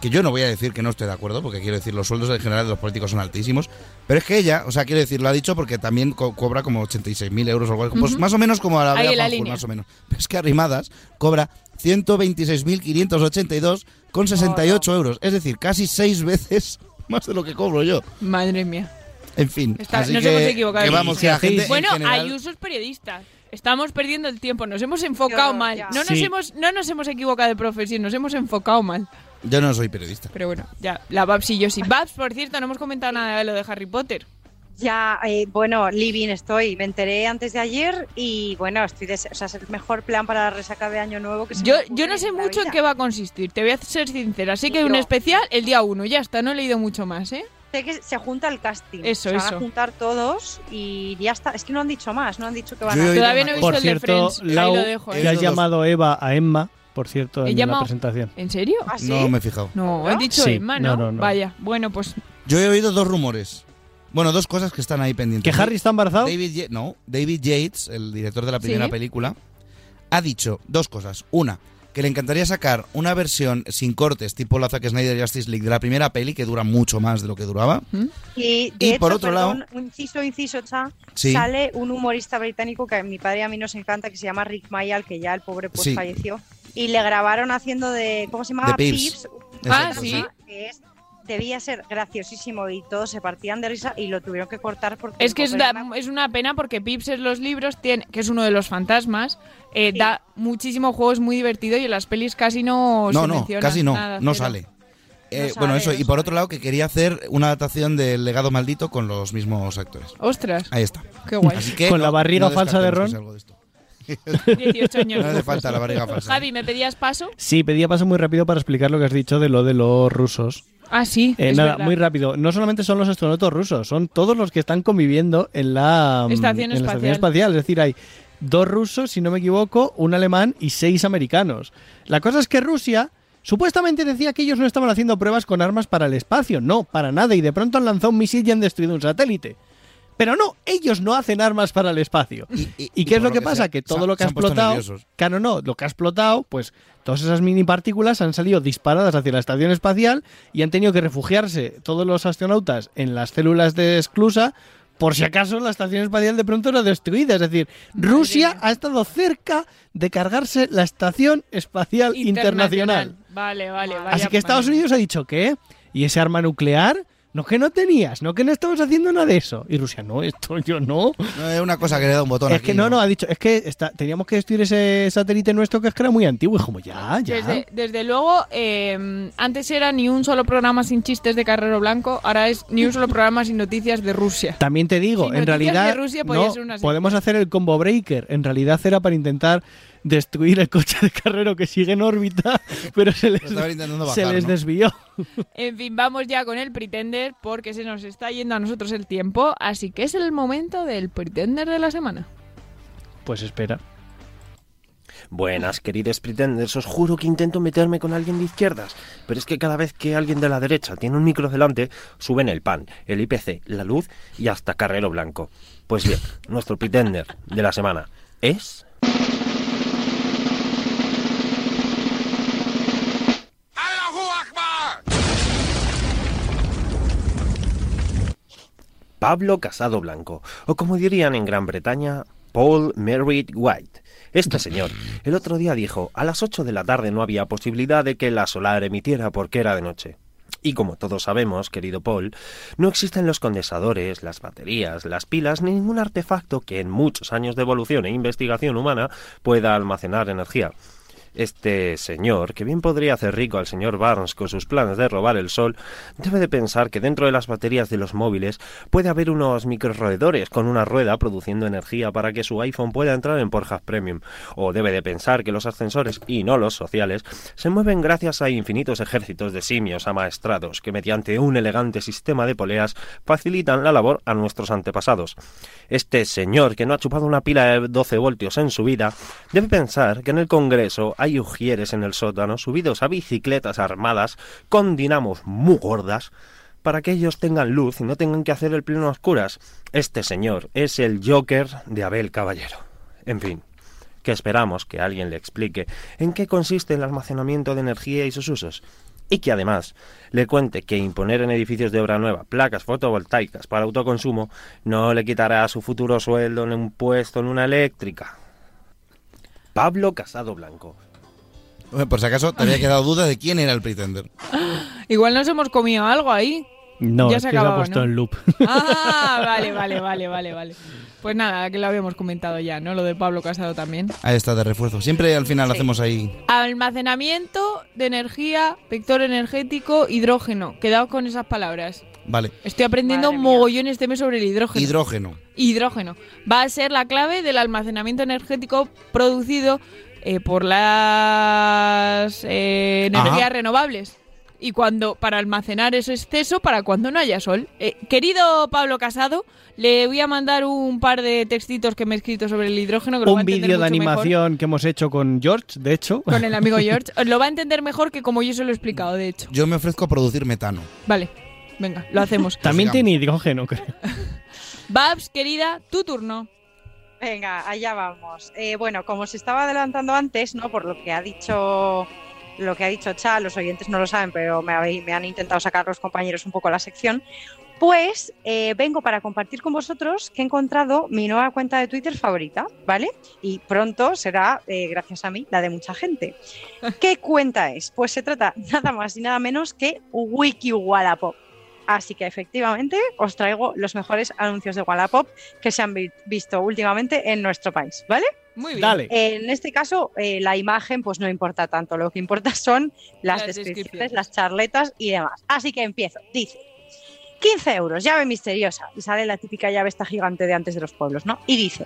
Que yo no voy a decir que no estoy de acuerdo, porque quiero decir, los sueldos en general de los políticos son altísimos. Pero es que ella, o sea, quiero decir, lo ha dicho porque también co- cobra como 86.000 euros o algo. Pues más o menos como a la Ahí la línea. más o menos. Pero es que Arrimadas cobra 126.582 con 68 euros. Es decir, casi seis veces más de lo que cobro yo. Madre mía. En fin, Está- así nos que, hemos equivocado. que vamos, que la gente en bueno, general- Ayuso es periodista. Estamos perdiendo el tiempo, nos hemos enfocado Yo, mal. ya. No nos, Sí. hemos, no nos hemos equivocado de profesión, nos hemos enfocado mal. Yo no soy periodista. Pero bueno, ya, la Babs y yo sí. Babs, por cierto, no hemos comentado nada de lo de Harry Potter. Ya, eh, bueno, living estoy. Me enteré antes de ayer y bueno, estoy des- o sea, es el mejor plan para la resaca de año nuevo que se Yo, me yo no sé en mucho en qué va a consistir, te voy a ser sincera. Sé que un especial el día 1, ya está, no he leído mucho más, ¿eh? Sé que se junta el casting. Eso, se van eso. a juntar todos y ya está. Es que no han dicho más, no han dicho que van Yo a Todavía no he visto Por el de cierto, ahí Lau, lo dejo, ¿eh? que has llamado Eva a Emma, por cierto, en llamado- la presentación. ¿En serio? ¿Ah, sí? No me he fijado. No, he dicho Sí, Emma, no, ¿no? no, no. Vaya, bueno, pues Yo he oído dos rumores. Bueno, dos cosas que están ahí pendientes. ¿Que Harry está embarazado? David, Ye- no, David Yates, el director de la primera Sí. película, ha dicho dos cosas. Una, que le encantaría sacar una versión sin cortes, tipo la Zack Snyder Justice League de la primera peli, que dura mucho más de lo que duraba. Y, de Y hecho, por otro perdón, lado- un inciso, inciso, cha, Sí. sale un humorista británico que a mi padre y a mí nos encanta, que se llama Rick Mayall, que ya el pobre pues Sí. falleció. Y le grabaron haciendo de, ¿cómo se llamaba? Peeves. Ah, sí. Que es, debía ser graciosísimo y todos se partían de risa y lo tuvieron que cortar porque... Es que es, da- una- es una pena porque Pips en los libros, tiene, que es uno de los fantasmas, eh, da muchísimo juego, es muy divertido y en las pelis casi no No, se no, menciona casi no, nada, no sale. Eh, No bueno, sale, eso, no y por otro lado que quería hacer una adaptación del legado maldito con los mismos actores. Ostras, Ahí está. qué guay. Así que Con no- la barriga no falsa de Ron. sea algo de esto. 18 años. No hace falta la barriga falsa. Javi, ¿me pedías paso? Sí, pedía paso muy rápido para explicar lo que has dicho de lo de los rusos. Ah, sí. Eh, nada, verdad. muy rápido. No solamente son los astronautas rusos, son todos los que están conviviendo en la mm, Estación en la espacial. espacial. Es decir, hay dos rusos, si no me equivoco, un alemán y seis americanos. La cosa es que Rusia supuestamente decía que ellos no estaban haciendo pruebas con armas para el espacio. No, para nada. Y de pronto han lanzado un misil y han destruido un satélite. Pero no, ellos no hacen armas para el espacio. ¿Y, y qué es lo que pasa? sea, que todo lo que ha explotado, claro, no, lo que ha explotado, pues todas esas mini partículas han salido disparadas hacia la estación espacial y han tenido que refugiarse todos los astronautas en las células de esclusa por si acaso la estación espacial de pronto era destruida. Es decir, Rusia ha estado cerca de cargarse la estación espacial internacional. Vale, vale, vale. Así que Estados Unidos ha dicho que, ¿y ese arma nuclear? No que no tenías, no que no estamos haciendo nada de eso. Y Rusia, no, esto yo no. No es una cosa que le da un botón Es aquí, que no, no, ha dicho, es que está- teníamos que destruir ese satélite nuestro que es que era muy antiguo. Y como, ya, ya. Desde, desde luego, eh, antes era ni un solo programa sin chistes de Carrero Blanco, ahora es ni un solo programa sin noticias de Rusia. También te digo, Sin en realidad de Rusia podía no, ser una secta. podemos hacer el combo breaker. En realidad era para intentar destruir el coche de carrero que sigue en órbita, pero se les, se les ¿no? desvió. En fin, vamos ya con el Pretender porque se nos está yendo a nosotros el tiempo, así que es el momento del Pretender de la semana. Pues espera. Buenas, queridos pretenders, os juro que intento meterme con alguien de izquierdas, pero es que cada vez que alguien de la derecha tiene un micro delante, suben el pan, el IPC, la luz y hasta Carrero Blanco. Pues bien, nuestro pretender de la semana es... Pablo Casado Blanco, o como dirían en Gran Bretaña, Paul Merritt White. Este señor, el otro día dijo, a las 8 de la tarde no había posibilidad de que la solar emitiera porque era de noche. Y como todos sabemos, querido Paul, no existen los condensadores, las baterías, las pilas, ni ningún artefacto que en muchos años de evolución e investigación humana pueda almacenar energía. Este señor, que bien podría hacer rico al señor Barnes con sus planes de robar el sol, debe de pensar que dentro de las baterías de los móviles puede haber unos microroedores con una rueda produciendo energía para que su iPhone pueda entrar en Pornhub Premium. O debe de pensar que los ascensores, y no los sociales, se mueven gracias a infinitos ejércitos de simios amaestrados que mediante un elegante sistema de poleas facilitan la labor a nuestros antepasados. Este señor, que no ha chupado una pila de 12 voltios en su vida, debe pensar que en el Congreso hay ujieres en el sótano subidos a bicicletas armadas con dinamos muy gordas para que ellos tengan luz y no tengan que hacer el pleno a oscuras. Este señor es el Joker de Abel Caballero. En fin, que esperamos que alguien le explique en qué consiste el almacenamiento de energía y sus usos. Y que además le cuente que imponer en edificios de obra nueva placas fotovoltaicas para autoconsumo no le quitará su futuro sueldo en un puesto en una eléctrica. Pablo Casado Blanco. Por si acaso te había quedado duda de quién era el pretender. Igual nos hemos comido algo ahí. No, Ya es se que se ha acababa, puesto ¿no? en loop. Ah, vale, vale, vale, vale, vale. Pues nada, que lo habíamos comentado ya, ¿no? Lo de Pablo Casado también. Ahí está, de refuerzo. Siempre al final hacemos ahí. Almacenamiento de energía, vector energético, hidrógeno. Quedaos con esas palabras. Vale. Estoy aprendiendo mogollón este mes sobre el hidrógeno. Hidrógeno. Hidrógeno. Va a ser la clave del almacenamiento energético producido eh, por las eh, energías Ajá. renovables. Y cuando para almacenar ese exceso para cuando no haya sol. Eh, querido Pablo Casado, le voy a mandar un par de textitos que me he escrito sobre el hidrógeno. Que lo Un vídeo de mejor. animación que hemos hecho con George, de hecho. Con el amigo George. Os Lo va a entender mejor que como yo se lo he explicado, de hecho. Yo me ofrezco a producir metano. Vale, venga, lo hacemos. También tiene hidrógeno, creo. Babs, querida, tu turno. Venga, allá vamos. Eh, bueno, como se estaba adelantando antes, ¿no? Por lo que ha dicho lo que ha dicho Cha, los oyentes no lo saben, pero me, habéis- me han intentado sacar los compañeros un poco la sección. Pues eh, vengo para compartir con vosotros que he encontrado mi nueva cuenta de Twitter favorita, ¿vale? Y pronto será, eh, gracias a mí, la de mucha gente. ¿Qué cuenta es? Pues se trata nada más y nada menos que Wiki Wallapop. Así que efectivamente os traigo los mejores anuncios de Wallapop que se han vi- visto últimamente en nuestro país, ¿vale? Muy bien. Dale. En este caso, eh, la imagen pues no importa tanto, lo que importa son las, Las descripciones, descripciones. las charletas y demás. Así que empiezo. Dice, 15 euros, llave misteriosa. Y sale la típica llave esta gigante de antes de los pueblos, ¿no? Y dice,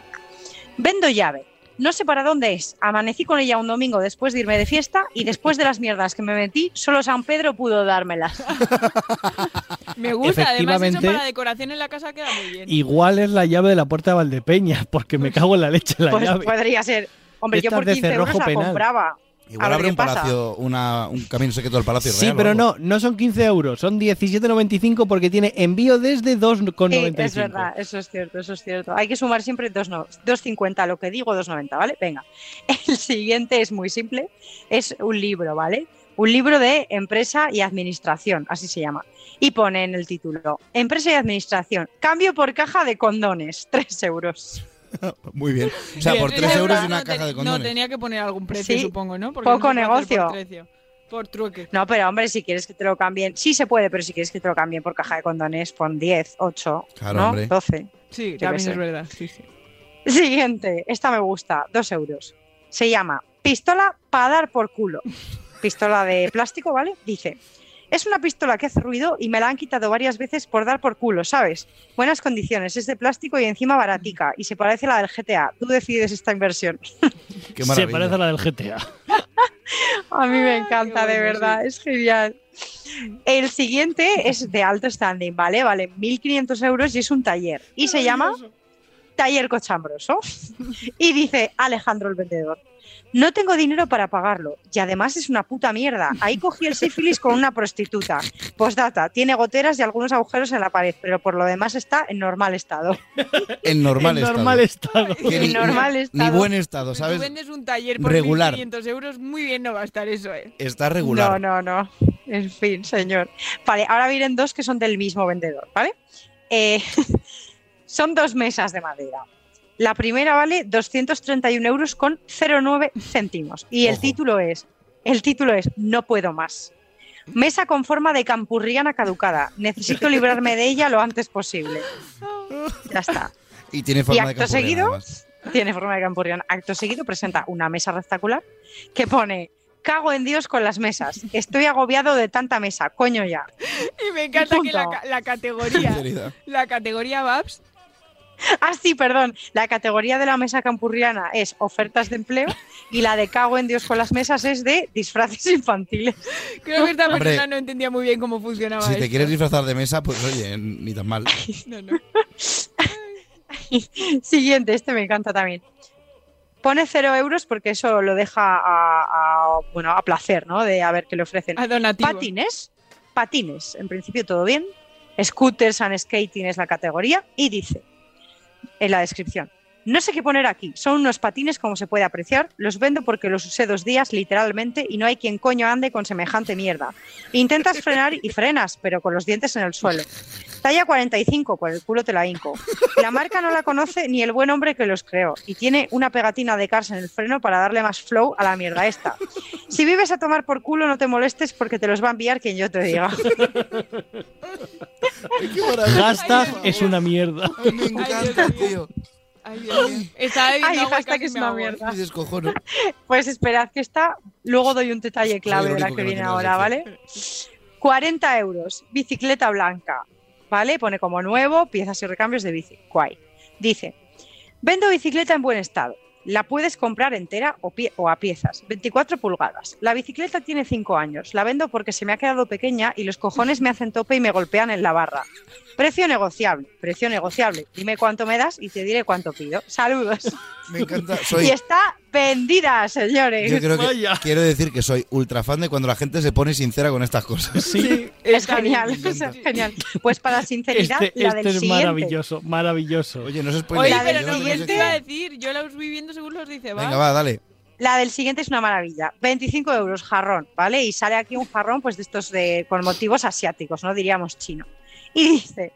vendo llave. No sé para dónde es. Amanecí con ella un domingo después de irme de fiesta y después de las mierdas que me metí, solo San Pedro pudo dármelas. Me gusta, además eso para decoración en la casa queda muy bien. Igual es la llave de la puerta de Valdepeña, porque me cago en la leche en la Pues llave. podría ser. Hombre, yo por de 15 euros la compraba. Igual A abre un pasa. palacio, una, un camino secreto del palacio Sí, real pero no, no son 15 euros, son 17,95 porque tiene envío desde 2,95. Sí, es verdad, eso es cierto, eso es cierto. Hay que sumar siempre dos no- 2,50, lo que digo 2,90, ¿vale? Venga. El siguiente es muy simple, es un libro, ¿vale? Un libro de empresa y administración, así se llama. Y pone en el título, empresa y administración, cambio por caja de condones, 3 euros. Muy bien. O sea, Bien, por tres 3 euros y no una te- caja de No, condones. tenía que poner algún precio, Sí, supongo, ¿no? Porque poco no negocio. Por, precio, por trueque. No, pero hombre, si quieres que te lo cambien, sí se puede, pero si quieres que te lo cambien por caja de condones, pon 10, 8, Claro, ¿no? hombre. 12. Sí, también es verdad. Sí, sí. Siguiente, esta me gusta, 2 euros. Se llama Pistola para dar por culo. Pistola de plástico, ¿vale? Dice, es una pistola que hace ruido y me la han quitado varias veces por dar por culo, ¿sabes? Buenas condiciones, es de plástico y encima baratica y se parece a la del GTA. Tú decides esta inversión. Qué Se parece a la del GTA. A mí me encanta, de verdad, es genial. El siguiente es de alto standing, ¿vale? Vale 1.500 euros y es un taller. Y se llama Taller Cochambroso. Y dice Alejandro el vendedor. No tengo dinero para pagarlo y además es una puta mierda. Ahí cogí el sífilis con una prostituta. Postdata, tiene goteras y algunos agujeros en la pared, pero por lo demás está en normal estado. En normal En estado. normal estado. Que En ni, normal ni estado. buen estado, Tú ¿sabes? vendes un taller por Regular. 1.500 euros, muy bien no va a estar eso, ¿eh? Está regular. No, no, no. En fin, señor. Vale, ahora vienen dos que son del mismo vendedor, ¿vale? Eh, son dos mesas de madera. La primera vale 231 euros con 0,9 céntimos. Y el Ojo. título es, el título es No puedo más. Mesa con forma de campurriana caducada. Necesito librarme de ella lo antes posible. Ya está. Y tiene Y forma de acto campurriana, seguido, además. tiene forma de campurriana. Acto seguido presenta una mesa rectangular que pone cago en Dios con las mesas. Estoy agobiado de tanta mesa, coño ya. Y me encanta que la, la categoría, la categoría Babs, Ah, sí, perdón. La categoría de la mesa campurriana es ofertas de empleo y la de cago en Dios con las mesas es de disfraces infantiles. creo que esta Hombre. persona no entendía muy bien cómo funcionaba Si te quieres disfrazar de mesa, pues oye, ni tan mal. No, no. Siguiente, este me encanta también. Pone cero euros porque eso lo deja a, a, bueno, a placer, ¿no? De a ver qué le ofrecen. A donativo. Patines, patines, en principio todo bien. Scooters and skating es la categoría y dice en la descripción. No sé qué poner aquí, son unos patines como se puede apreciar, los vendo porque los usé dos días literalmente y no hay quien coño ande con semejante mierda. Intentas frenar y frenas, pero con los dientes en el suelo. Talla 45, por el culo te la hinco. La marca no la conoce ni el buen hombre que los creó y tiene una pegatina de Cars en el freno para darle más flow a la mierda esta. Si vives a tomar por culo no te molestes porque te los va a enviar quien yo te diga. Hashtag es una mierda. Me encanta, tío. Ay, Dios mío. Estaba bebiendo Ay, agua hashtag casi es una mierda. Me descojono. Pues esperad que está. Luego doy un detalle clave de la que que viene ahora, ¿vale? 40 euros, bicicleta blanca, ¿vale? Pone como nuevo, piezas y recambios de bici. Guay. Dice, vendo bicicleta en buen estado. La puedes comprar entera o, pie- o a piezas, 24 pulgadas. La bicicleta tiene 5 años. La vendo porque se me ha quedado pequeña y los cojones me hacen tope y me golpean en la barra. Precio negociable, precio negociable. Dime cuánto me das y te diré cuánto pido. Saludos. Me encanta. Soy, Y está vendida, señores. yo creo que Vaya. quiero decir que soy ultra fan de cuando la gente se pone sincera con estas cosas. Sí, Es genial, es genial. Pues para sinceridad, este, la este del es siguiente. maravilloso, maravilloso. Oye, no se Oye, spoile. La pero no, yo no sé ¿quién te qué- iba a decir? Yo la os voy viendo según los dice, va. Venga, va, dale. La del siguiente es una maravilla. 25 euros jarrón, ¿vale? Y sale aquí un jarrón, pues de estos de, con motivos asiáticos, no diríamos chino. Y dice,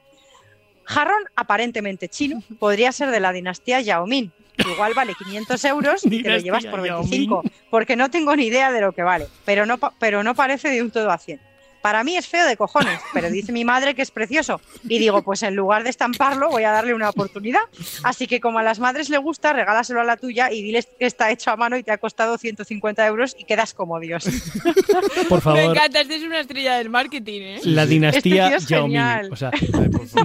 jarrón aparentemente chino, podría ser de la dinastía Yao Ming. Igual vale 500 euros y te lo llevas por Yao 25, porque no tengo ni idea de lo que vale, pero no, pero no parece de un todo a 100. Para mí es feo de cojones, pero dice mi madre que es precioso. Y digo, pues en lugar de estamparlo, voy a darle una oportunidad. Así que como a las madres le gusta, regálaselo a la tuya y diles que está hecho a mano y te ha costado 150 euros y quedas como Dios. Por Me favor, encanta, este es una estrella del marketing, ¿eh? la Este dinastía tío es Yao Ming. genial. O sea,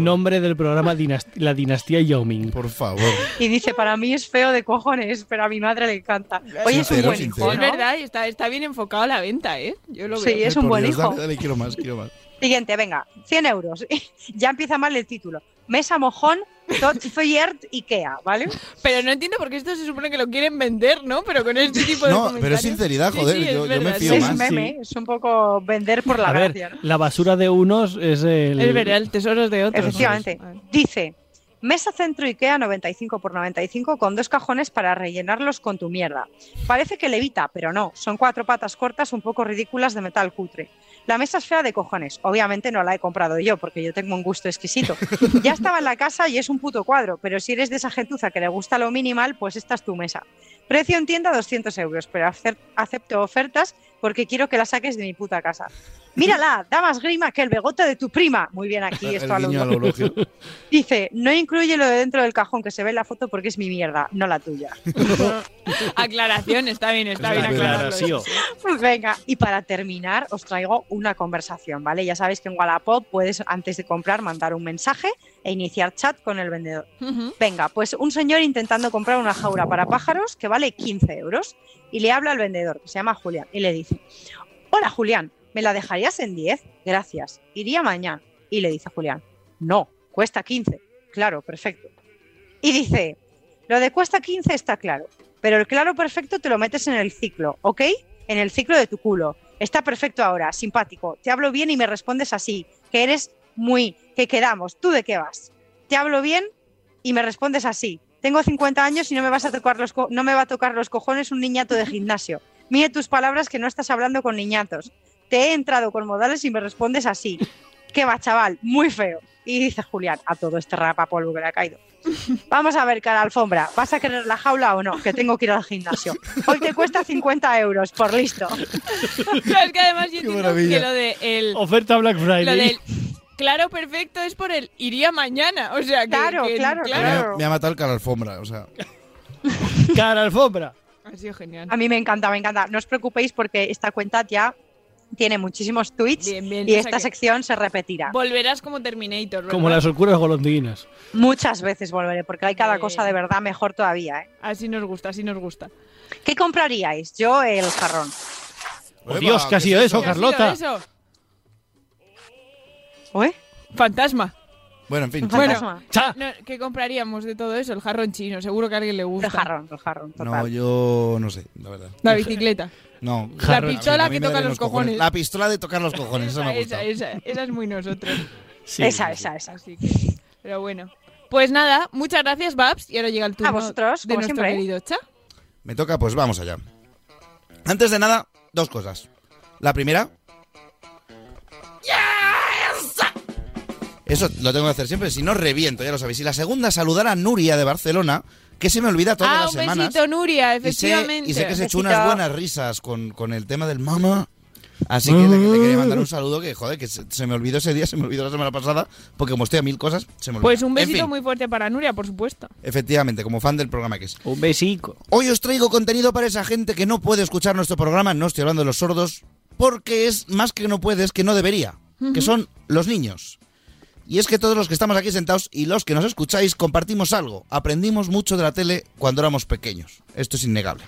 nombre del programa dinast- La dinastía Yao Ming. Por favor. Y dice, para mí es feo de cojones, pero a mi madre le encanta. Oye, es un Sincero, buen sincero. hijo, Es ¿no? verdad, y está, está bien enfocado a la venta, ¿eh? Yo lo Sí, veo. es un buen Dios, hijo. Dale, dale, quiero más, quiero más. Siguiente, venga, 100 euros. ya empieza mal el título. Mesa mojón, tot Feuert Ikea, ¿vale? Pero no entiendo por qué esto se supone que lo quieren vender, ¿no? Pero con este tipo de No, pero es sinceridad, joder, sí, es yo- yo me fío sí. es más. meme, es un poco vender por la A ver, gracia. ¿no? la basura de unos es el... Es verdad, el tesoro es de otros. Efectivamente. ¿no? Dice, mesa centro Ikea 95 por 95 con dos cajones para rellenarlos con tu mierda. Parece que levita, pero no. Son cuatro patas cortas un poco ridículas de metal cutre. La mesa es fea de cojones. Obviamente no la he comprado yo porque yo tengo un gusto exquisito. Ya estaba en la casa y es un puto cuadro, pero si eres de esa gentuza que le gusta lo minimal, pues esta es tu mesa. Precio en tienda 200 euros, pero acep- acepto ofertas porque quiero que la saques de mi puta casa. Mírala, da más grima que el begote de tu prima. Muy bien aquí, esto al. Dice, no incluye lo de dentro del cajón que se ve en la foto porque es mi mierda, no la tuya. Aclaración, está bien, está bien aclararlo. Aclaración. Pues venga, y para terminar os traigo una conversación, ¿vale? Ya sabéis que en Wallapop puedes antes de comprar mandar un mensaje e iniciar chat con el vendedor. Venga, pues un señor intentando comprar una jaula para pájaros que vale 15 euros y le habla al vendedor, que se llama Julián, y le dice, hola Julián, ¿me la dejarías en 10? Gracias, iría mañana. Y le dice Julián, no, cuesta 15. Claro, perfecto. Y dice, lo de cuesta 15 está claro, pero el claro perfecto te lo metes en el ciclo, ¿ok? En el ciclo de tu culo. Está perfecto ahora, simpático. Te hablo bien y me respondes así, que eres muy, que quedamos. ¿Tú de qué vas? Te hablo bien y me respondes así. Tengo 50 años y no me vas a tocar los no me va a tocar los cojones un niñato de gimnasio. Mire tus palabras que no estás hablando con niñatos. Te he entrado con modales y me respondes así. ¿Qué va, chaval? Muy feo. Y dice Julián, a todo este rapapolvo que le ha caído. Vamos a ver, cara alfombra, ¿vas a querer la jaula o no? Que tengo que ir al gimnasio. Hoy te cuesta 50 euros, por listo. Claro, es que además yo entiendo que lo de el, Oferta Black lo Friday. del claro perfecto es por el iría mañana. O sea, que, Claro, que- claro, Me claro. ha, me ha matado el cara alfombra, o sea. Cara alfombra. Ha sido genial. A mí me encanta, me encanta. No os preocupéis porque esta cuenta ya tiene muchísimos tweets Bien, bien, y esta sección se repetirá. Volverás como Terminator, ¿verdad? Como las oscuras golondrinas. Muchas veces volveré porque hay cada Bien. cosa de verdad mejor todavía. ¿eh? Así nos gusta, así nos gusta. ¿Qué compraríais? Yo el jarrón. Oh, Dios, ¿qué ha sido eso, ¿Qué ha sido Carlota? eso? ¿Uy? Fantasma. Bueno, en fin. Bueno, no, ¿qué compraríamos de todo eso? El jarrón chino, seguro que a alguien le gusta. El jarrón, el jarrón, total. No, yo no sé, la verdad. La bicicleta. No. La Jarrón, pistola a mí que toca los cojones. La pistola de tocar los cojones, esa me esa, gusta. esa, esa es muy nosotros. Sí, esa, sí, esa, esa. Así que, pero bueno. Pues nada, muchas gracias, Babs. Y ahora llega el turno vosotros, de como nuestro siempre, ¿eh? querido Cha. Me toca, pues vamos allá. Antes de nada, dos cosas. La primera. Eso lo tengo que hacer siempre, si no reviento, ya lo sabéis. Y la segunda, saludar a Nuria de Barcelona, que se me olvida todas Ah, las un semanas. besito, Nuria, Y sé, efectivamente. y sé que se echó unas buenas risas con, con el tema del mama. Así que le, le quería mandar un saludo que, joder, que se, se me olvidó ese día, se me olvidó la semana pasada, porque como estoy a mil cosas, se me olvidó. Pues un En besito fin, muy fuerte para Nuria, por supuesto. Efectivamente, como fan del programa que es. Un besico. Hoy os traigo contenido para esa gente que no puede escuchar nuestro programa, no estoy hablando de los sordos, porque es más que no puede, es que no debería, que son los niños. Y es que todos los que estamos aquí sentados y los que nos escucháis compartimos algo. Aprendimos mucho de la tele cuando éramos pequeños. Esto es innegable.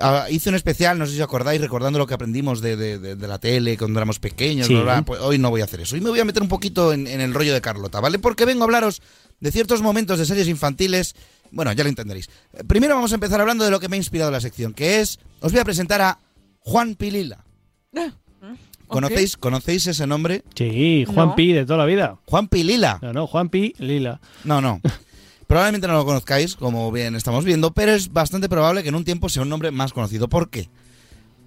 Ah, hice un especial, no sé si os acordáis, recordando lo que aprendimos de, de- de- de la tele cuando éramos pequeños. Sí. bla, bla. Pues hoy no voy a hacer eso. Hoy me voy a meter un poquito en, en el rollo de Carlota, ¿vale? Porque vengo a hablaros de ciertos momentos de series infantiles. Bueno, ya lo entenderéis. Primero vamos a empezar hablando de lo que me ha inspirado la sección, que es, os voy a presentar a Juan Pilila. ¿Conocéis, ¿Conocéis ese nombre? Sí, Juan No. Pi de toda la vida. Juan Pilila. No, no, Juan Pi Lila. No, no. Probablemente no lo conozcáis, como bien estamos viendo, pero es bastante probable que en un tiempo sea un nombre más conocido. ¿Por qué?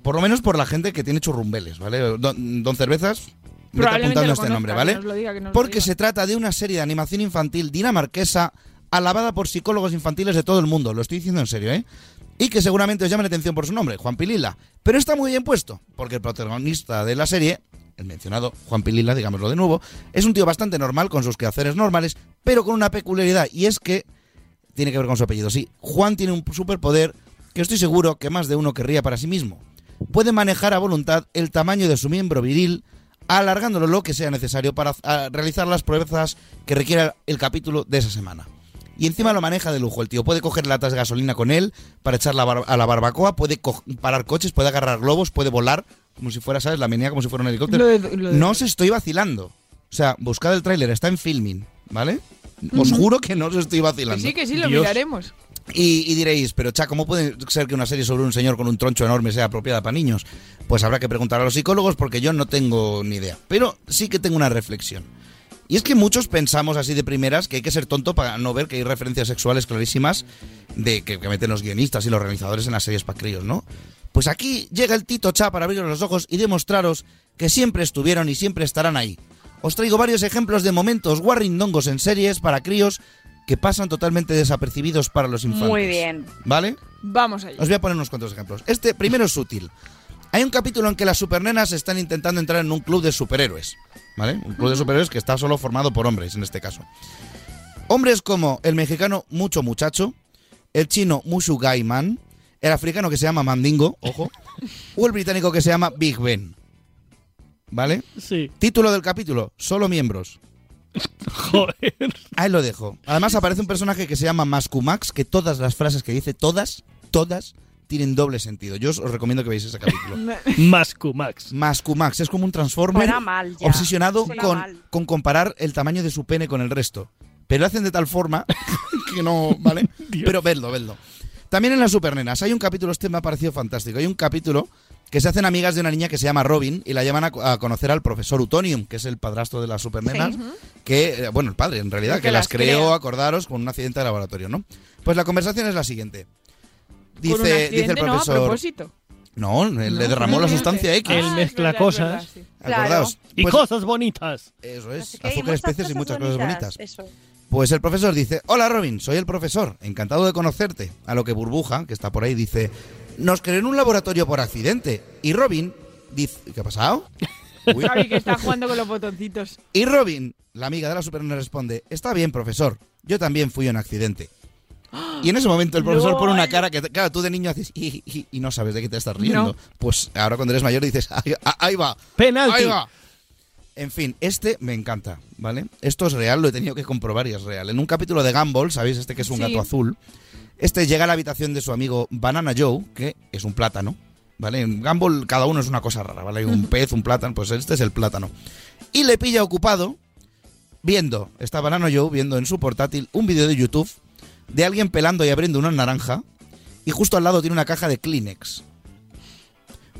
Por lo menos por la gente que tiene churrumbeles, ¿vale? Don, don Cervezas, vete apuntando este conozca, nombre, que ¿vale? nos lo diga, que nos lo Porque diga. se trata de una serie de animación infantil dinamarquesa alabada por psicólogos infantiles de todo el mundo. Lo estoy diciendo en serio, ¿eh? Y que seguramente os llame la atención por su nombre, Juan Pilila. Pero está muy bien puesto, porque el protagonista de la serie, el mencionado Juan Pilila, digámoslo de nuevo, es un tío bastante normal con sus quehaceres normales, pero con una peculiaridad, y es que tiene que ver con su apellido. Sí, Juan tiene un superpoder que estoy seguro que más de uno querría para sí mismo. Puede manejar a voluntad el tamaño de su miembro viril, alargándolo lo que sea necesario para ah, realizar las pruebas que requiera el capítulo de esa semana. Y encima lo maneja de lujo. El tío puede coger latas de gasolina con él para echar la bar- a la barbacoa, puede co- parar coches, puede agarrar globos, puede volar, como si fuera, ¿sabes? La menea como si fuera un helicóptero. Lo de- lo de- No os estoy vacilando. O sea, buscad el tráiler, está en filming, ¿vale? Os juro que no os estoy Que vacilando. sí, que sí, lo Dios. miraremos. Y, y diréis, pero cha, ¿cómo puede ser que una serie sobre un señor con un troncho enorme sea apropiada para niños? Pues habrá que preguntar a los psicólogos porque yo no tengo ni idea. Pero sí que tengo una reflexión. Y es que muchos pensamos así de primeras que hay que ser tonto para no ver que hay referencias sexuales clarísimas de que, que meten los guionistas y los realizadores en las series para críos, ¿no? Pues aquí llega el Tito Cha para abriros los ojos y demostraros que siempre estuvieron y siempre estarán ahí. Os traigo varios ejemplos de momentos guarrindongos en series para críos que pasan totalmente desapercibidos para los infantes. Muy bien. ¿Vale? Vamos allá. Os voy a poner unos cuantos ejemplos. Este primero es sutil. Hay un capítulo en que las supernenas están intentando entrar en un club de superhéroes. ¿Vale? Un club de superhéroes que está solo formado por hombres, en este caso. Hombres como el mexicano Mucho Muchacho, el chino Mushu Gaiman, el africano que se llama Mandingo, ojo, o el británico que se llama Big Ben. ¿Vale? Sí. Título del capítulo, solo miembros. Joder. Ahí lo dejo. Además aparece un personaje que se llama Mascumax, que todas las frases que dice, todas, todas, tienen doble sentido. Yo os, recomiendo que veáis ese capítulo. Mascumax. Mascumax es como un transformer mal obsesionado con, mal. con comparar el tamaño de su pene con el resto. Pero lo hacen de tal forma que no, ¿vale? Pero vedlo, vedlo. También en las supernenas hay un capítulo, este me ha parecido fantástico. Hay un capítulo que se hacen amigas de una niña que se llama Robin y la llaman a, a conocer al profesor Utonium, que es el padrastro de las supernenas, Sí. que, eh, bueno, el padre en realidad, que, que las creó, acordaros, con un accidente de laboratorio, ¿no? Pues la conversación es la siguiente. Dice, Con un dice el accidente, no, a profesor. propósito. No, le No, derramó la sustancia X. Él mezcla verdad, cosas. verdad, sí. Acordaos. Y Pues- cosas bonitas. Eso es, azúcar, muchas especies y muchas cosas bonitas. Eso. Pues el profesor dice, hola Robin, soy el profesor, encantado de conocerte. A lo que Burbuja, que está por ahí, dice, nos creó en un laboratorio por accidente. Y Robin dice, ¿qué ha pasado? Uy. Javi, que está jugando con los botoncitos. Y Robin, la amiga de la supernena, responde, está bien profesor, yo también fui un accidente. Y en ese momento el profesor No. pone una cara que, claro, tú de niño haces y, y- y no sabes de qué te estás riendo. No. Pues ahora cuando eres mayor dices, ahí, ahí va. Penalti. Ahí va. En fin, este me encanta, ¿vale? Esto es real, lo he tenido que comprobar y es real. En un capítulo de Gumball, ¿sabéis? Este que es un Sí. gato azul. Este llega a la habitación de su amigo Banana Joe, que es un plátano, ¿vale? En Gumball cada uno es una cosa rara, ¿vale? Hay un pez, un plátano, pues este es el plátano. Y le pilla ocupado viendo, está Banana Joe viendo en su portátil un vídeo de YouTube de alguien pelando y abriendo una naranja y justo al lado tiene una caja de Kleenex.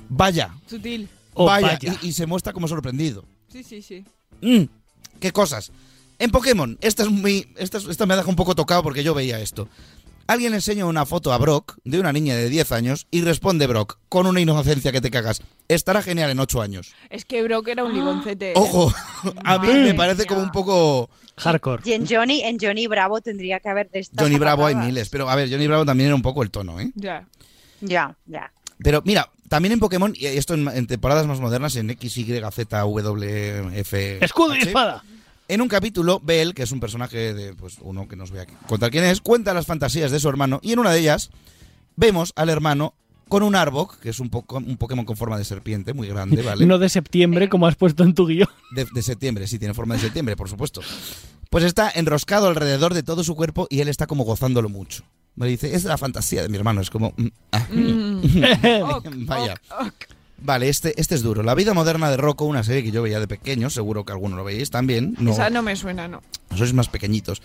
Vaya, Sutil. Oh, vaya, vaya. Y, y se muestra como sorprendido. Sí, sí, sí. Mm, qué cosas. En Pokémon, esta es muy. Esta, es- esta me deja un poco tocado porque yo veía esto. Alguien le enseña una foto a Brock de una niña de 10 años y responde Brock con una inocencia que te cagas. Estará genial en 8 años. Es que Brock era un ligoncete. Ojo, a mí me parece como un poco. Hardcore. Y en Johnny, en Johnny Bravo tendría que haber de estas Johnny Bravo hay patadas. miles, pero a ver, Johnny Bravo también era un poco el tono, ¿eh? Ya. Ya, ya. Pero mira, también en Pokémon, y esto en, en temporadas más modernas, en X, Y, Z, W, F. Escudo y H, espada. En un capítulo, Bell, que es un personaje de pues uno que nos voy a contar quién es, cuenta las fantasías de su hermano y en una de ellas vemos al hermano con un Arbok, que es un, poco, un Pokémon con forma de serpiente, muy grande, ¿vale? No de septiembre, como has puesto en tu guion. De, de septiembre, sí, tiene forma de septiembre, por supuesto. Pues está enroscado alrededor de todo su cuerpo y él está como gozándolo mucho. Me dice, es la fantasía de mi hermano, es como... mm, ah, Vaya. Vale, este, este es duro. La vida moderna de Rocco, una serie que yo veía de pequeño, seguro que alguno lo veis también. No, Esa no me suena, no. sois más pequeñitos.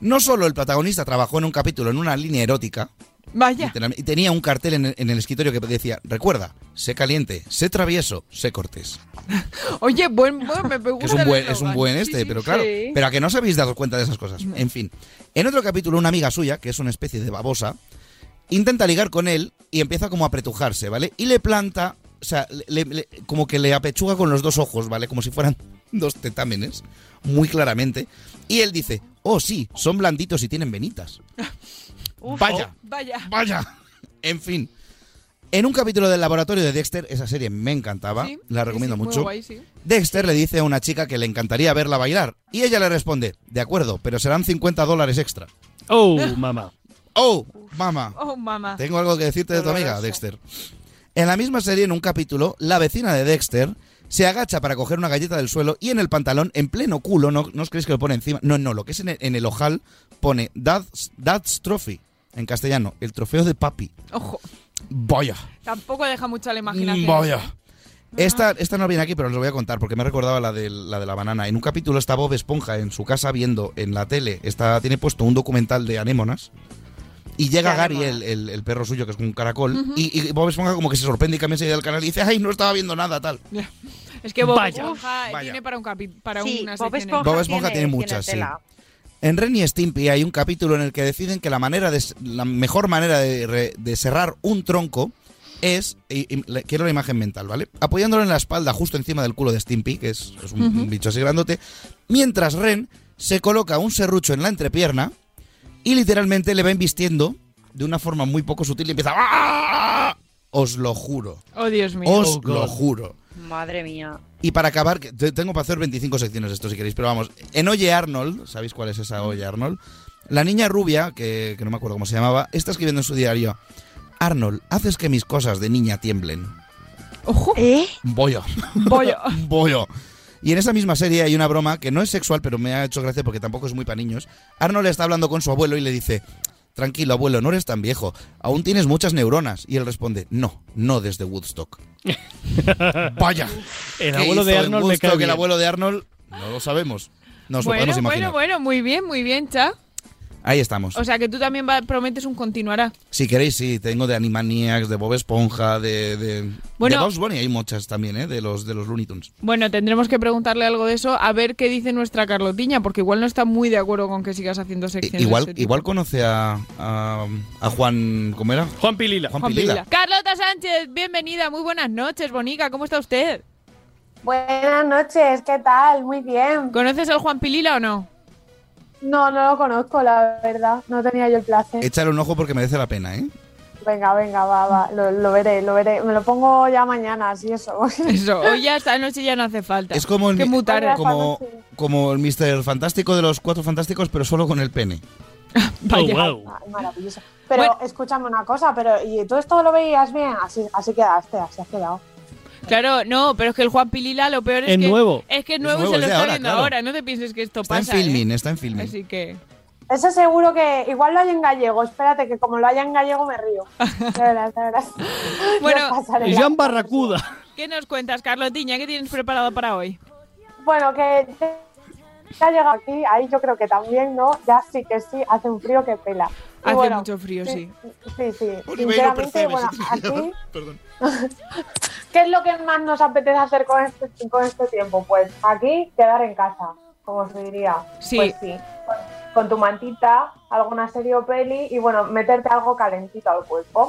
No solo el protagonista trabajó en un capítulo en una línea erótica, Vaya. y tenía un cartel en el, en el escritorio que decía, recuerda, sé caliente, sé travieso, sé cortés. Oye, buen, buen me gusta es un buen, es un buen este, sí, pero claro, sí. pero a que no os habéis dado cuenta de esas cosas. En fin, en otro capítulo una amiga suya, que es una especie de babosa, intenta ligar con él y empieza como a apretujarse, ¿vale? Y le planta, o sea, le- le- como que le apechuga con los dos ojos, ¿vale? Como si fueran dos tetámenes, muy claramente. Y él dice, oh sí, son blanditos y tienen venitas. Uf, Vaya. Vaya. Vaya. En fin. En un capítulo del laboratorio de Dexter, esa serie me encantaba, Sí, la recomiendo sí, mucho. guay, sí. Dexter le dice a una chica que le encantaría verla bailar. Y ella le responde, de acuerdo, pero serán 50 dólares extra. Oh, mamá. Oh, mamá. Oh, mamá. Tengo algo que decirte de tu amiga, Dexter. En la misma serie, en un capítulo, la vecina de Dexter se agacha para coger una galleta del suelo y en el pantalón, en pleno culo, no, no os creéis que lo pone encima, no, no, lo que es en el, en el ojal, pone Dad's, Dad's Trophy, en castellano, el trofeo de papi. Ojo. Vaya. Tampoco deja mucha la imaginación. Vaya. Esta, esta no viene aquí, pero os lo voy a contar porque me recordaba la de, la de la banana. En un capítulo está Bob Esponja en su casa viendo en la tele, está, tiene puesto un documental de anémonas. Y llega Gary, el, el- el perro suyo, que es un caracol, y, y Bob Esponja como que se sorprende y cambia enseguida del canal y dice, ¡ay, no estaba viendo nada, tal! Es que Bob Vaya. Esponja Vaya. tiene para un capi para Sí, una Bob Esponja, Bob Esponja tiene muchas, sí. En Ren y Stimpy hay un capítulo en el que deciden que la manera de, la mejor manera de, re- de cerrar un tronco es, y- y le- quiero la imagen mental, ¿vale? Apoyándolo en la espalda justo encima del culo de Stimpy, que es, es un, un bicho así grandote, mientras Ren se coloca un serrucho en la entrepierna y literalmente le va invistiendo de una forma muy poco sutil y empieza... "¡Ah!". Os lo juro. Oh, Dios mío. Os Oh, lo juro. Madre mía. Y para acabar, tengo para hacer 25 secciones de esto si queréis, pero vamos, en Oye Arnold, ¿sabéis cuál es esa Oye Arnold? La niña rubia, que, que no me acuerdo cómo se llamaba, está escribiendo en su diario, Arnold, haces que mis cosas de niña tiemblen. Ojo. ¿Eh? Bollo. Bollo. Bollo. Y en esa misma serie hay una broma que no es sexual, pero me ha hecho gracia porque tampoco es muy para niños. Arnold está hablando con su abuelo y le dice, tranquilo abuelo, no eres tan viejo, aún tienes muchas neuronas. Y él responde, no, no desde Woodstock. Vaya. El ¿Qué abuelo de Arnold me Woodstock cae el abuelo de Arnold? No lo sabemos. Nos lo bueno, bueno, bueno, muy bien, muy bien, Cha. Ahí estamos. O sea que tú también va- prometes un continuará. Si queréis, sí, tengo de Animaniacs, de Bob Esponja, de, de, Bueno. de Bunny, hay muchas también, ¿eh? De los, de los Looney Tunes. Bueno, tendremos que preguntarle algo de eso, a ver qué dice nuestra Carlotiña, porque igual no está muy de acuerdo con que sigas haciendo secciones. de igual, ese tipo. igual conoce a, a, a Juan, ¿cómo era? Juan Pilila. Juan, Juan Pilila. Pilila. Carlota Sánchez, bienvenida, muy buenas noches, Bonica, ¿cómo está usted? Buenas noches, ¿qué tal? Muy bien. ¿Conoces al Juan Pilila o no? No, no lo conozco, la verdad. No tenía yo el placer. Échale un ojo porque merece la pena, ¿eh? Venga, venga, va, va. Lo, lo veré, lo veré. Me lo pongo ya mañana, así eso. Eso, hoy ya esta noche ya no hace falta. Es como el, que tarde. como, como el Mister Fantástico de los Cuatro Fantásticos, pero solo con el pene. Vaya. Oh, wow. Ay, maravilloso. Pero escúchame una cosa, pero ¿y tú esto lo veías bien? Así, así quedaste, así has quedado. Claro, no, pero es que el Juan Pilila lo peor es, Es que nuevo. es que es Es nuevo y nuevo, se lo está ahora, viendo claro. ahora. No te pienses que esto Está en pasa. ¿eh? filming, está en filming. Así que Ese seguro que igual lo hay en gallego. Espérate, que como lo haya en gallego me río. De verdad, de verdad. Bueno, Jean Barracuda. ¿qué nos cuentas, Carlotiña? ¿Qué tienes preparado para hoy? Bueno, que ya ha llegado aquí, ahí yo creo que también, ¿no? Ya sí que sí, hace un frío que pela. Hace bueno, mucho frío, sí. Sí, sí. Sinceramente, percebe, bueno, aquí. Perdón. ¿qué es lo que más nos apetece hacer con este, con este tiempo? Pues aquí quedar en casa, como se diría. Sí. Pues sí. Con, con tu mantita, alguna serie o peli y bueno, meterte algo calentito al cuerpo.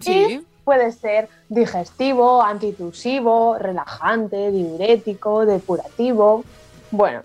Sí. Y puede ser digestivo, antitusivo, relajante, diurético, depurativo. Bueno,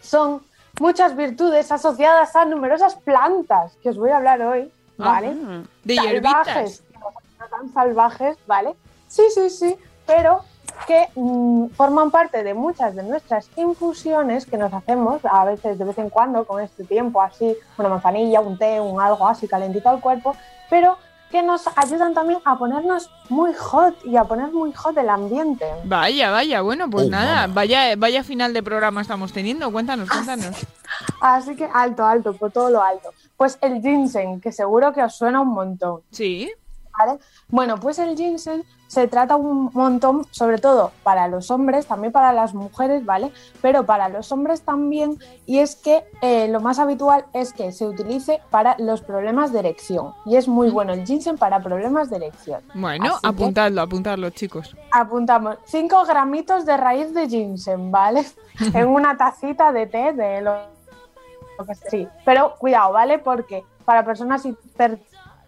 son muchas virtudes asociadas a numerosas plantas que os voy a hablar hoy, ¿vale? Ah, de hierbitas. salvajes, que no tan salvajes, ¿vale? Sí, sí, sí, pero que mm, forman parte de muchas de nuestras infusiones que nos hacemos a veces de vez en cuando con este tiempo así, una manzanilla, un té, un algo así calentito al cuerpo, pero que nos ayudan también a ponernos muy hot y a poner muy hot el ambiente. Vaya, vaya, bueno, pues Oh, nada, vaya, vaya final de programa estamos teniendo. Cuéntanos, cuéntanos. Así que alto, alto, por todo lo alto. Pues el ginseng, que seguro que os suena un montón. Sí. ¿Vale? Bueno, pues el ginseng se trata un montón, sobre todo para los hombres, también para las mujeres, ¿vale? Pero para los hombres también, y es que eh, lo más habitual es que se utilice para los problemas de erección. Y es muy bueno el ginseng para problemas de erección. Bueno, Así apuntadlo, apuntadlo, chicos. apuntamos 5 gramitos de raíz de ginseng, ¿vale? en una tacita de té de lo, lo que sea. Sí, pero cuidado, ¿vale? Porque para personas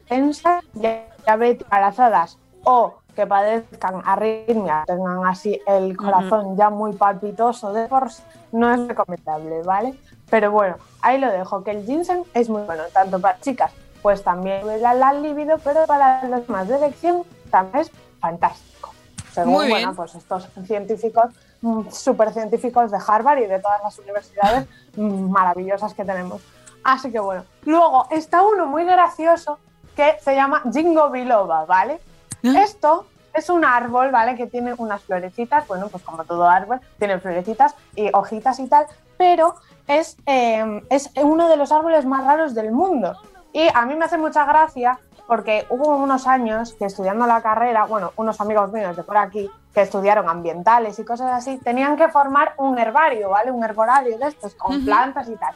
hipertensas, diabetes, embarazadas o que padezcan arritmia, tengan así el corazón ya muy palpitoso de por sí, no es recomendable, ¿vale? Pero bueno, ahí lo dejo, que el ginseng es muy bueno, tanto para chicas, pues también la, la libido, pero para los demás de erección también es fantástico. Según, Muy bien. bueno, pues estos científicos, mm, super científicos de Harvard y de todas las universidades mm, maravillosas que tenemos. Así que bueno. Luego está uno muy gracioso que se llama Jingo Biloba, ¿vale? Esto es un árbol, ¿vale? Que tiene unas florecitas, bueno, pues como todo árbol, tiene florecitas y hojitas y tal, pero es, eh, es uno de los árboles más raros del mundo. Y a mí me hace mucha gracia porque hubo unos años que estudiando la carrera, bueno, unos amigos míos de por aquí que estudiaron ambientales y cosas así, tenían que formar un herbario, ¿vale? Un herborario de estos con Ujú. plantas y tal.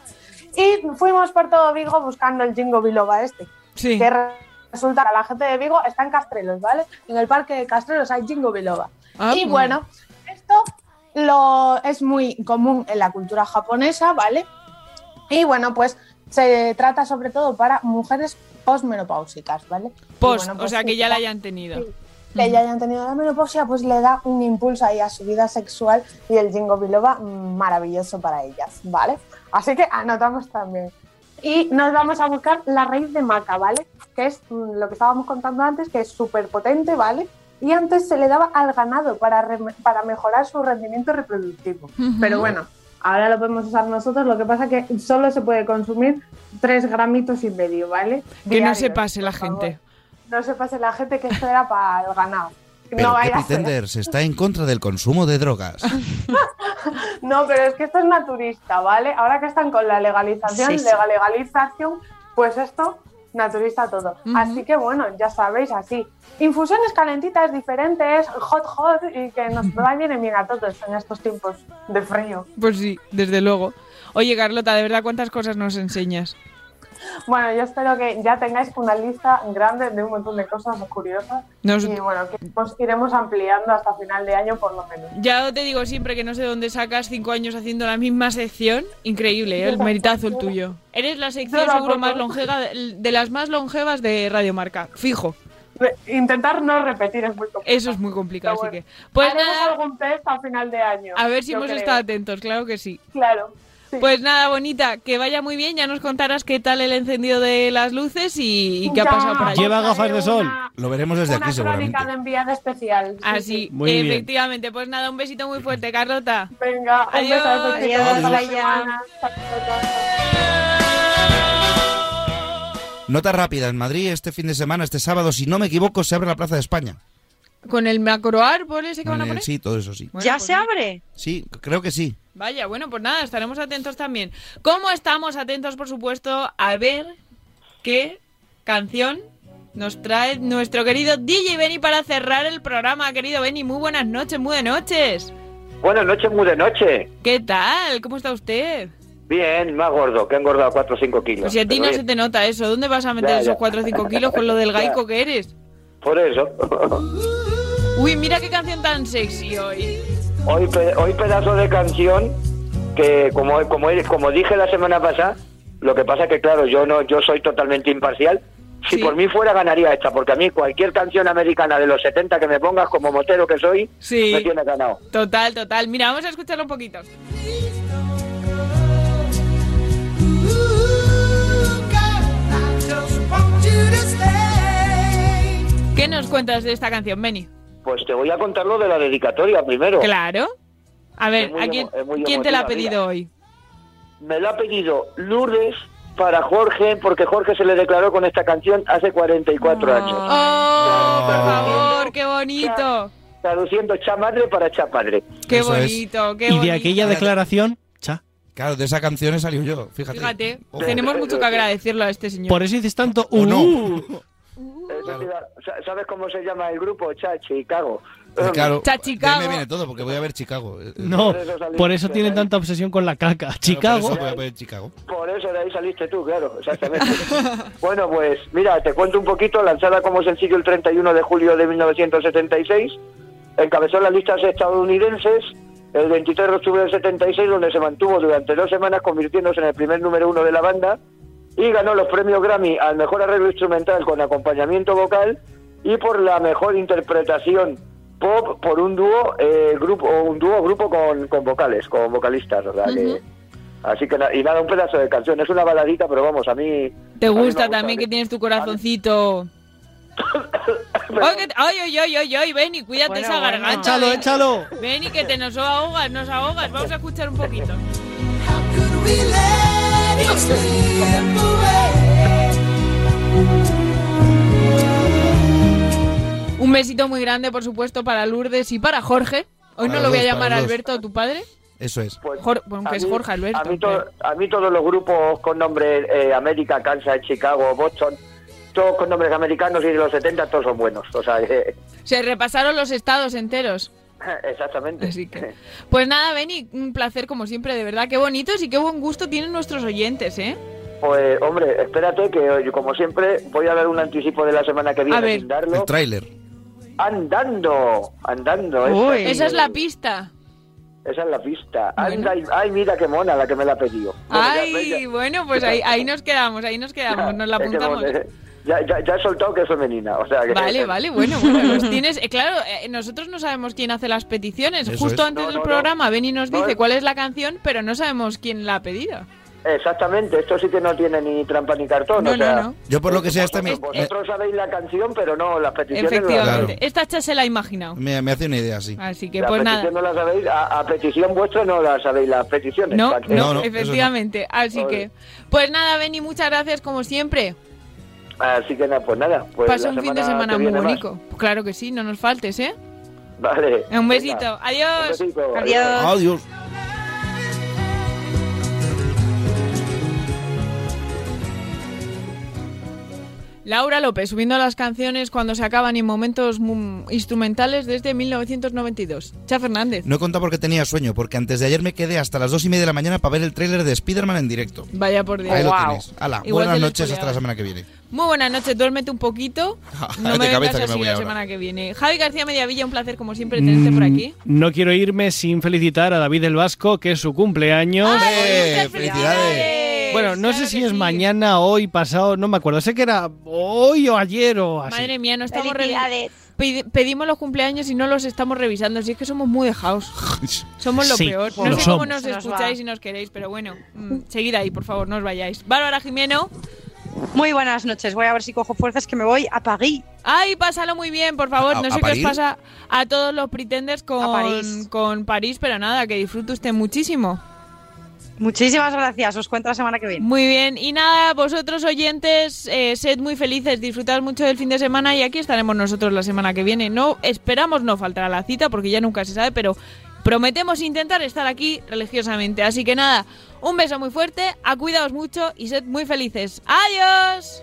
Y fuimos por todo Vigo buscando el jingo biloba este. Sí. Que re- resulta que la gente de Vigo está en Castrelos, ¿vale? En el parque de Castrelos hay jingo biloba. Ah, y bueno, esto lo, es muy común en la cultura japonesa, ¿vale? Y bueno, pues se trata sobre todo para mujeres posmenopáusicas, ¿vale? Post, bueno, o pues sea, que sí, ya la hayan tenido. que ya hayan tenido la menopausia, pues le da un impulso ahí a su vida sexual y el jingo biloba mm, maravilloso para ellas, ¿vale? Así que anotamos también. Y nos vamos a buscar la raíz de maca, ¿vale? Que es mm, lo que estábamos contando antes, que es súper potente, ¿vale? Y antes se le daba al ganado para, para mejorar su rendimiento reproductivo. Ujú. Pero bueno, ahora lo podemos usar nosotros, lo que pasa que solo se puede consumir 3 gramitos y medio, ¿vale? Que no se pase la favor. gente. No se pase la gente que esto era para el ganado. Pero no que vaya. Pretenders está en contra del consumo de drogas. No, pero es que esto es naturista, ¿vale? Ahora que están con la legalización, Sí, sí. la legalización, pues esto naturista todo. Así que bueno, ya sabéis, así. Infusiones calentitas, diferentes, hot hot y que nos vayan bien a todos en estos tiempos de frío. Pues sí, desde luego. Oye, Carlota, de verdad, ¿cuántas cosas nos enseñas? Bueno, yo espero que ya tengáis una lista grande de un montón de cosas curiosas Nos- y bueno, que pues iremos ampliando hasta final de año por lo menos. Ya te digo siempre que no sé dónde sacas cinco años haciendo la misma sección. Increíble, ¿eh? el meritazo el tuyo. Eres la sección Yo seguro más longeva, de, las más longevas de Radio Marca. Fijo. Intentar no repetir es muy complicado. Eso es muy complicado, así que. Pues Haremos nada, algún test a final de año. a ver si hemos creo. estado atentos, claro que sí. Claro. Pues nada, bonita, que vaya muy bien. Ya nos contarás qué tal el encendido de las luces y, y qué ha Ya, pasado por allí. Lleva gafas de sol. Lo veremos desde Una aquí seguramente. crónica de enviada especial. sí, Así, sí. Muy bien. efectivamente. Pues nada, un besito muy fuerte, Carlota. Venga, un Adiós. beso. Adiós. Adiós. Nota rápida, en Madrid este fin de semana, este sábado, si no me equivoco, se abre la Plaza de España. ¿Con el macroárbol ese que van a poner? Sí, todo eso sí. Bueno, ¿Ya pues se abre? Sí, creo que sí. Vaya, bueno, pues nada, estaremos atentos también. ¿Cómo estamos atentos, por supuesto, a ver qué canción nos trae nuestro querido DJ Benny para cerrar el programa? Querido Benny, muy buenas noches, muy de noches. Buenas noches, muy de noche. ¿Qué tal? ¿Cómo está usted? Bien, más gordo, que he engordado 4 o 5 kilos. Pues si a ti no bien, se te nota eso, ¿dónde vas a meter Ya, ya. esos 4 o 5 kilos con lo del gaico que eres? Por eso. Uy, mira qué canción tan sexy hoy. hoy, hoy pedazo de canción que, como, como, como dije la semana pasada, lo que pasa que, claro, yo no yo soy totalmente imparcial. Si por mí fuera, ganaría esta, porque a mí cualquier canción americana de los 70 que me pongas, como motero que soy, Sí. me tiene ganado. Total, total. Mira, vamos a escucharlo un poquito. ¿Qué nos cuentas de esta canción, Benny? Pues te voy a contar lo de la dedicatoria primero. Claro. A ver, Es muy ¿a quién, te la ha pedido mira. hoy? Me la ha pedido Lourdes para Jorge, porque Jorge se le declaró con esta canción hace 44 años. ¡Oh, por favor! ¡Qué bonito! Traduciendo cha madre para cha padre. ¡Qué Eso es. bonito! ¡Qué Y de bonito! aquella declaración, cha. Claro, de esa canción he salido yo, fíjate. Fíjate, tenemos mucho que agradecerlo a este señor. Por eso dices tanto. ¿O no? "Uh". Iba- sa- ¿Sabes cómo se llama el grupo? Cha Chicago. Pues claro, Cha de ahí Chicago. me viene todo, porque voy a ver Chicago. Eh, eh, No, Por eso tienen tanta obsesión con la caca. claro, Chicago. Por eso voy a ver Chicago. Por eso de ahí saliste tú, claro, exactamente. bueno, pues mira, te cuento un poquito, lanzada como sencillo el 31 de julio de 1976, encabezó las listas estadounidenses el 23 de octubre del 76, donde se mantuvo durante dos semanas convirtiéndose en el primer número uno de la banda y ganó los premios Grammy al mejor arreglo instrumental con acompañamiento vocal y por la mejor interpretación pop por un dúo eh, grupo o un dúo grupo con, con vocales, con vocalistas, ¿verdad? Así que y nada, un pedazo de canción. Es una baladita, pero vamos, a mí. ¿Te a mí me gusta también que tienes tu corazoncito? Ay, ay, ay, ay, ay, Benny, cuídate Bueno, esa bueno. garganta. Échalo, échalo. Benny, que te nos ahogas, nos ahogas. Vamos a escuchar un poquito. Un besito muy grande, por supuesto, para Lourdes y para Jorge. Hoy Para no lo voy a dos, llamar. Alberto, tu padre. Eso es. Jor- bueno, que es mí- Jorge Alberto. A mí, to- a mí todos los grupos con nombre eh, América, Kansas, Chicago, Boston, todos con nombres americanos y de los 70 todos son buenos. O sea, Se repasaron los estados enteros. exactamente. Así que- Pues nada, Benny, un placer como siempre, de verdad. Qué bonitos y qué buen gusto tienen nuestros oyentes, ¿eh? Pues, hombre, espérate que yo, como siempre, voy a dar un anticipo de la semana que viene ver. sin darlo. El tráiler. Andando, andando. Uy, esa es la pista. Esa es la pista. Bueno. Anda y- ay, mira qué mona la que me la ha pedido. Bueno, ya- Ay, ya- bueno, pues ahí, ahí nos quedamos, ahí nos quedamos, nos la apuntamos. Ya, ya, ya he soltado que es femenina, o sea que... Vale, vale, bueno, bueno, los tienes. eh, claro, eh, nosotros no sabemos quién hace las peticiones. Eso Justo es. antes No, del no, no. programa, Benny nos No, dice es- cuál es la canción, pero no sabemos quién la ha pedido. Exactamente, esto sí que no tiene ni trampa ni cartón, No, o sea... no, no. Yo por lo que sea, esta me, Vosotros, vosotros sabéis la canción, pero no las peticiones. no las Efectivamente. Esta se la ha imaginado. me, me hace una idea, sí. Así que La pues nada. no la sabéis, a, a petición vuestra no la sabéis las peticiones. No, ¿para qué? no, efectivamente. Así que, pues nada, Benny, muchas gracias como siempre. Así que nada, pues nada. Pues Pasa un fin de semana muy bonito. Pues claro que sí, no nos faltes, ¿eh? Vale. Un venga. besito. Adiós. Un besito, Adiós. Adiós. Laura López subiendo las canciones cuando se acaban y en momentos instrumentales desde 1992. Cha Fernández. No he contado porque tenía sueño, porque antes de ayer me quedé hasta las dos y media de la mañana para ver el tráiler de Spider-Man en directo. Vaya por Dios. Ahí lo tienes. Hala, Igual buenas noches hasta la semana que viene. Muy buenas noches, duérmete un poquito. No De me cabeza vengas que me así voy la ahora. semana que viene. Javi García Mediavilla, un placer como siempre tenerte por aquí. No quiero irme sin felicitar a David el Vasco, que es su cumpleaños. ¡Felicidades! Bueno, no sé si es mañana, hoy, pasado, no me acuerdo. Sé que era hoy o ayer o así. Madre mía, no estamos Pedi- Pedimos los cumpleaños y no los estamos revisando, así es que somos muy dejados. Somos lo Sí, peor. lo No sé somos. cómo nos escucháis va. y nos queréis, pero bueno, mm, seguid ahí, por favor, no os vayáis. Bárbara Jimeno. Muy buenas noches. Voy a ver si cojo fuerzas que me voy a París. Ay, pásalo muy bien, por favor. ¿A- No sé qué os pasa a todos los pretenders con París. con París, pero nada, que disfrute usted muchísimo. Muchísimas gracias, os cuento la semana que viene. Muy bien, y nada, vosotros oyentes, eh, sed muy felices, disfrutad mucho del fin de semana y aquí estaremos nosotros la semana que viene. No esperamos no faltar a la cita porque ya nunca se sabe, pero prometemos intentar estar aquí religiosamente. Así que nada, un beso muy fuerte, a cuidaos mucho y sed muy felices. ¡Adiós!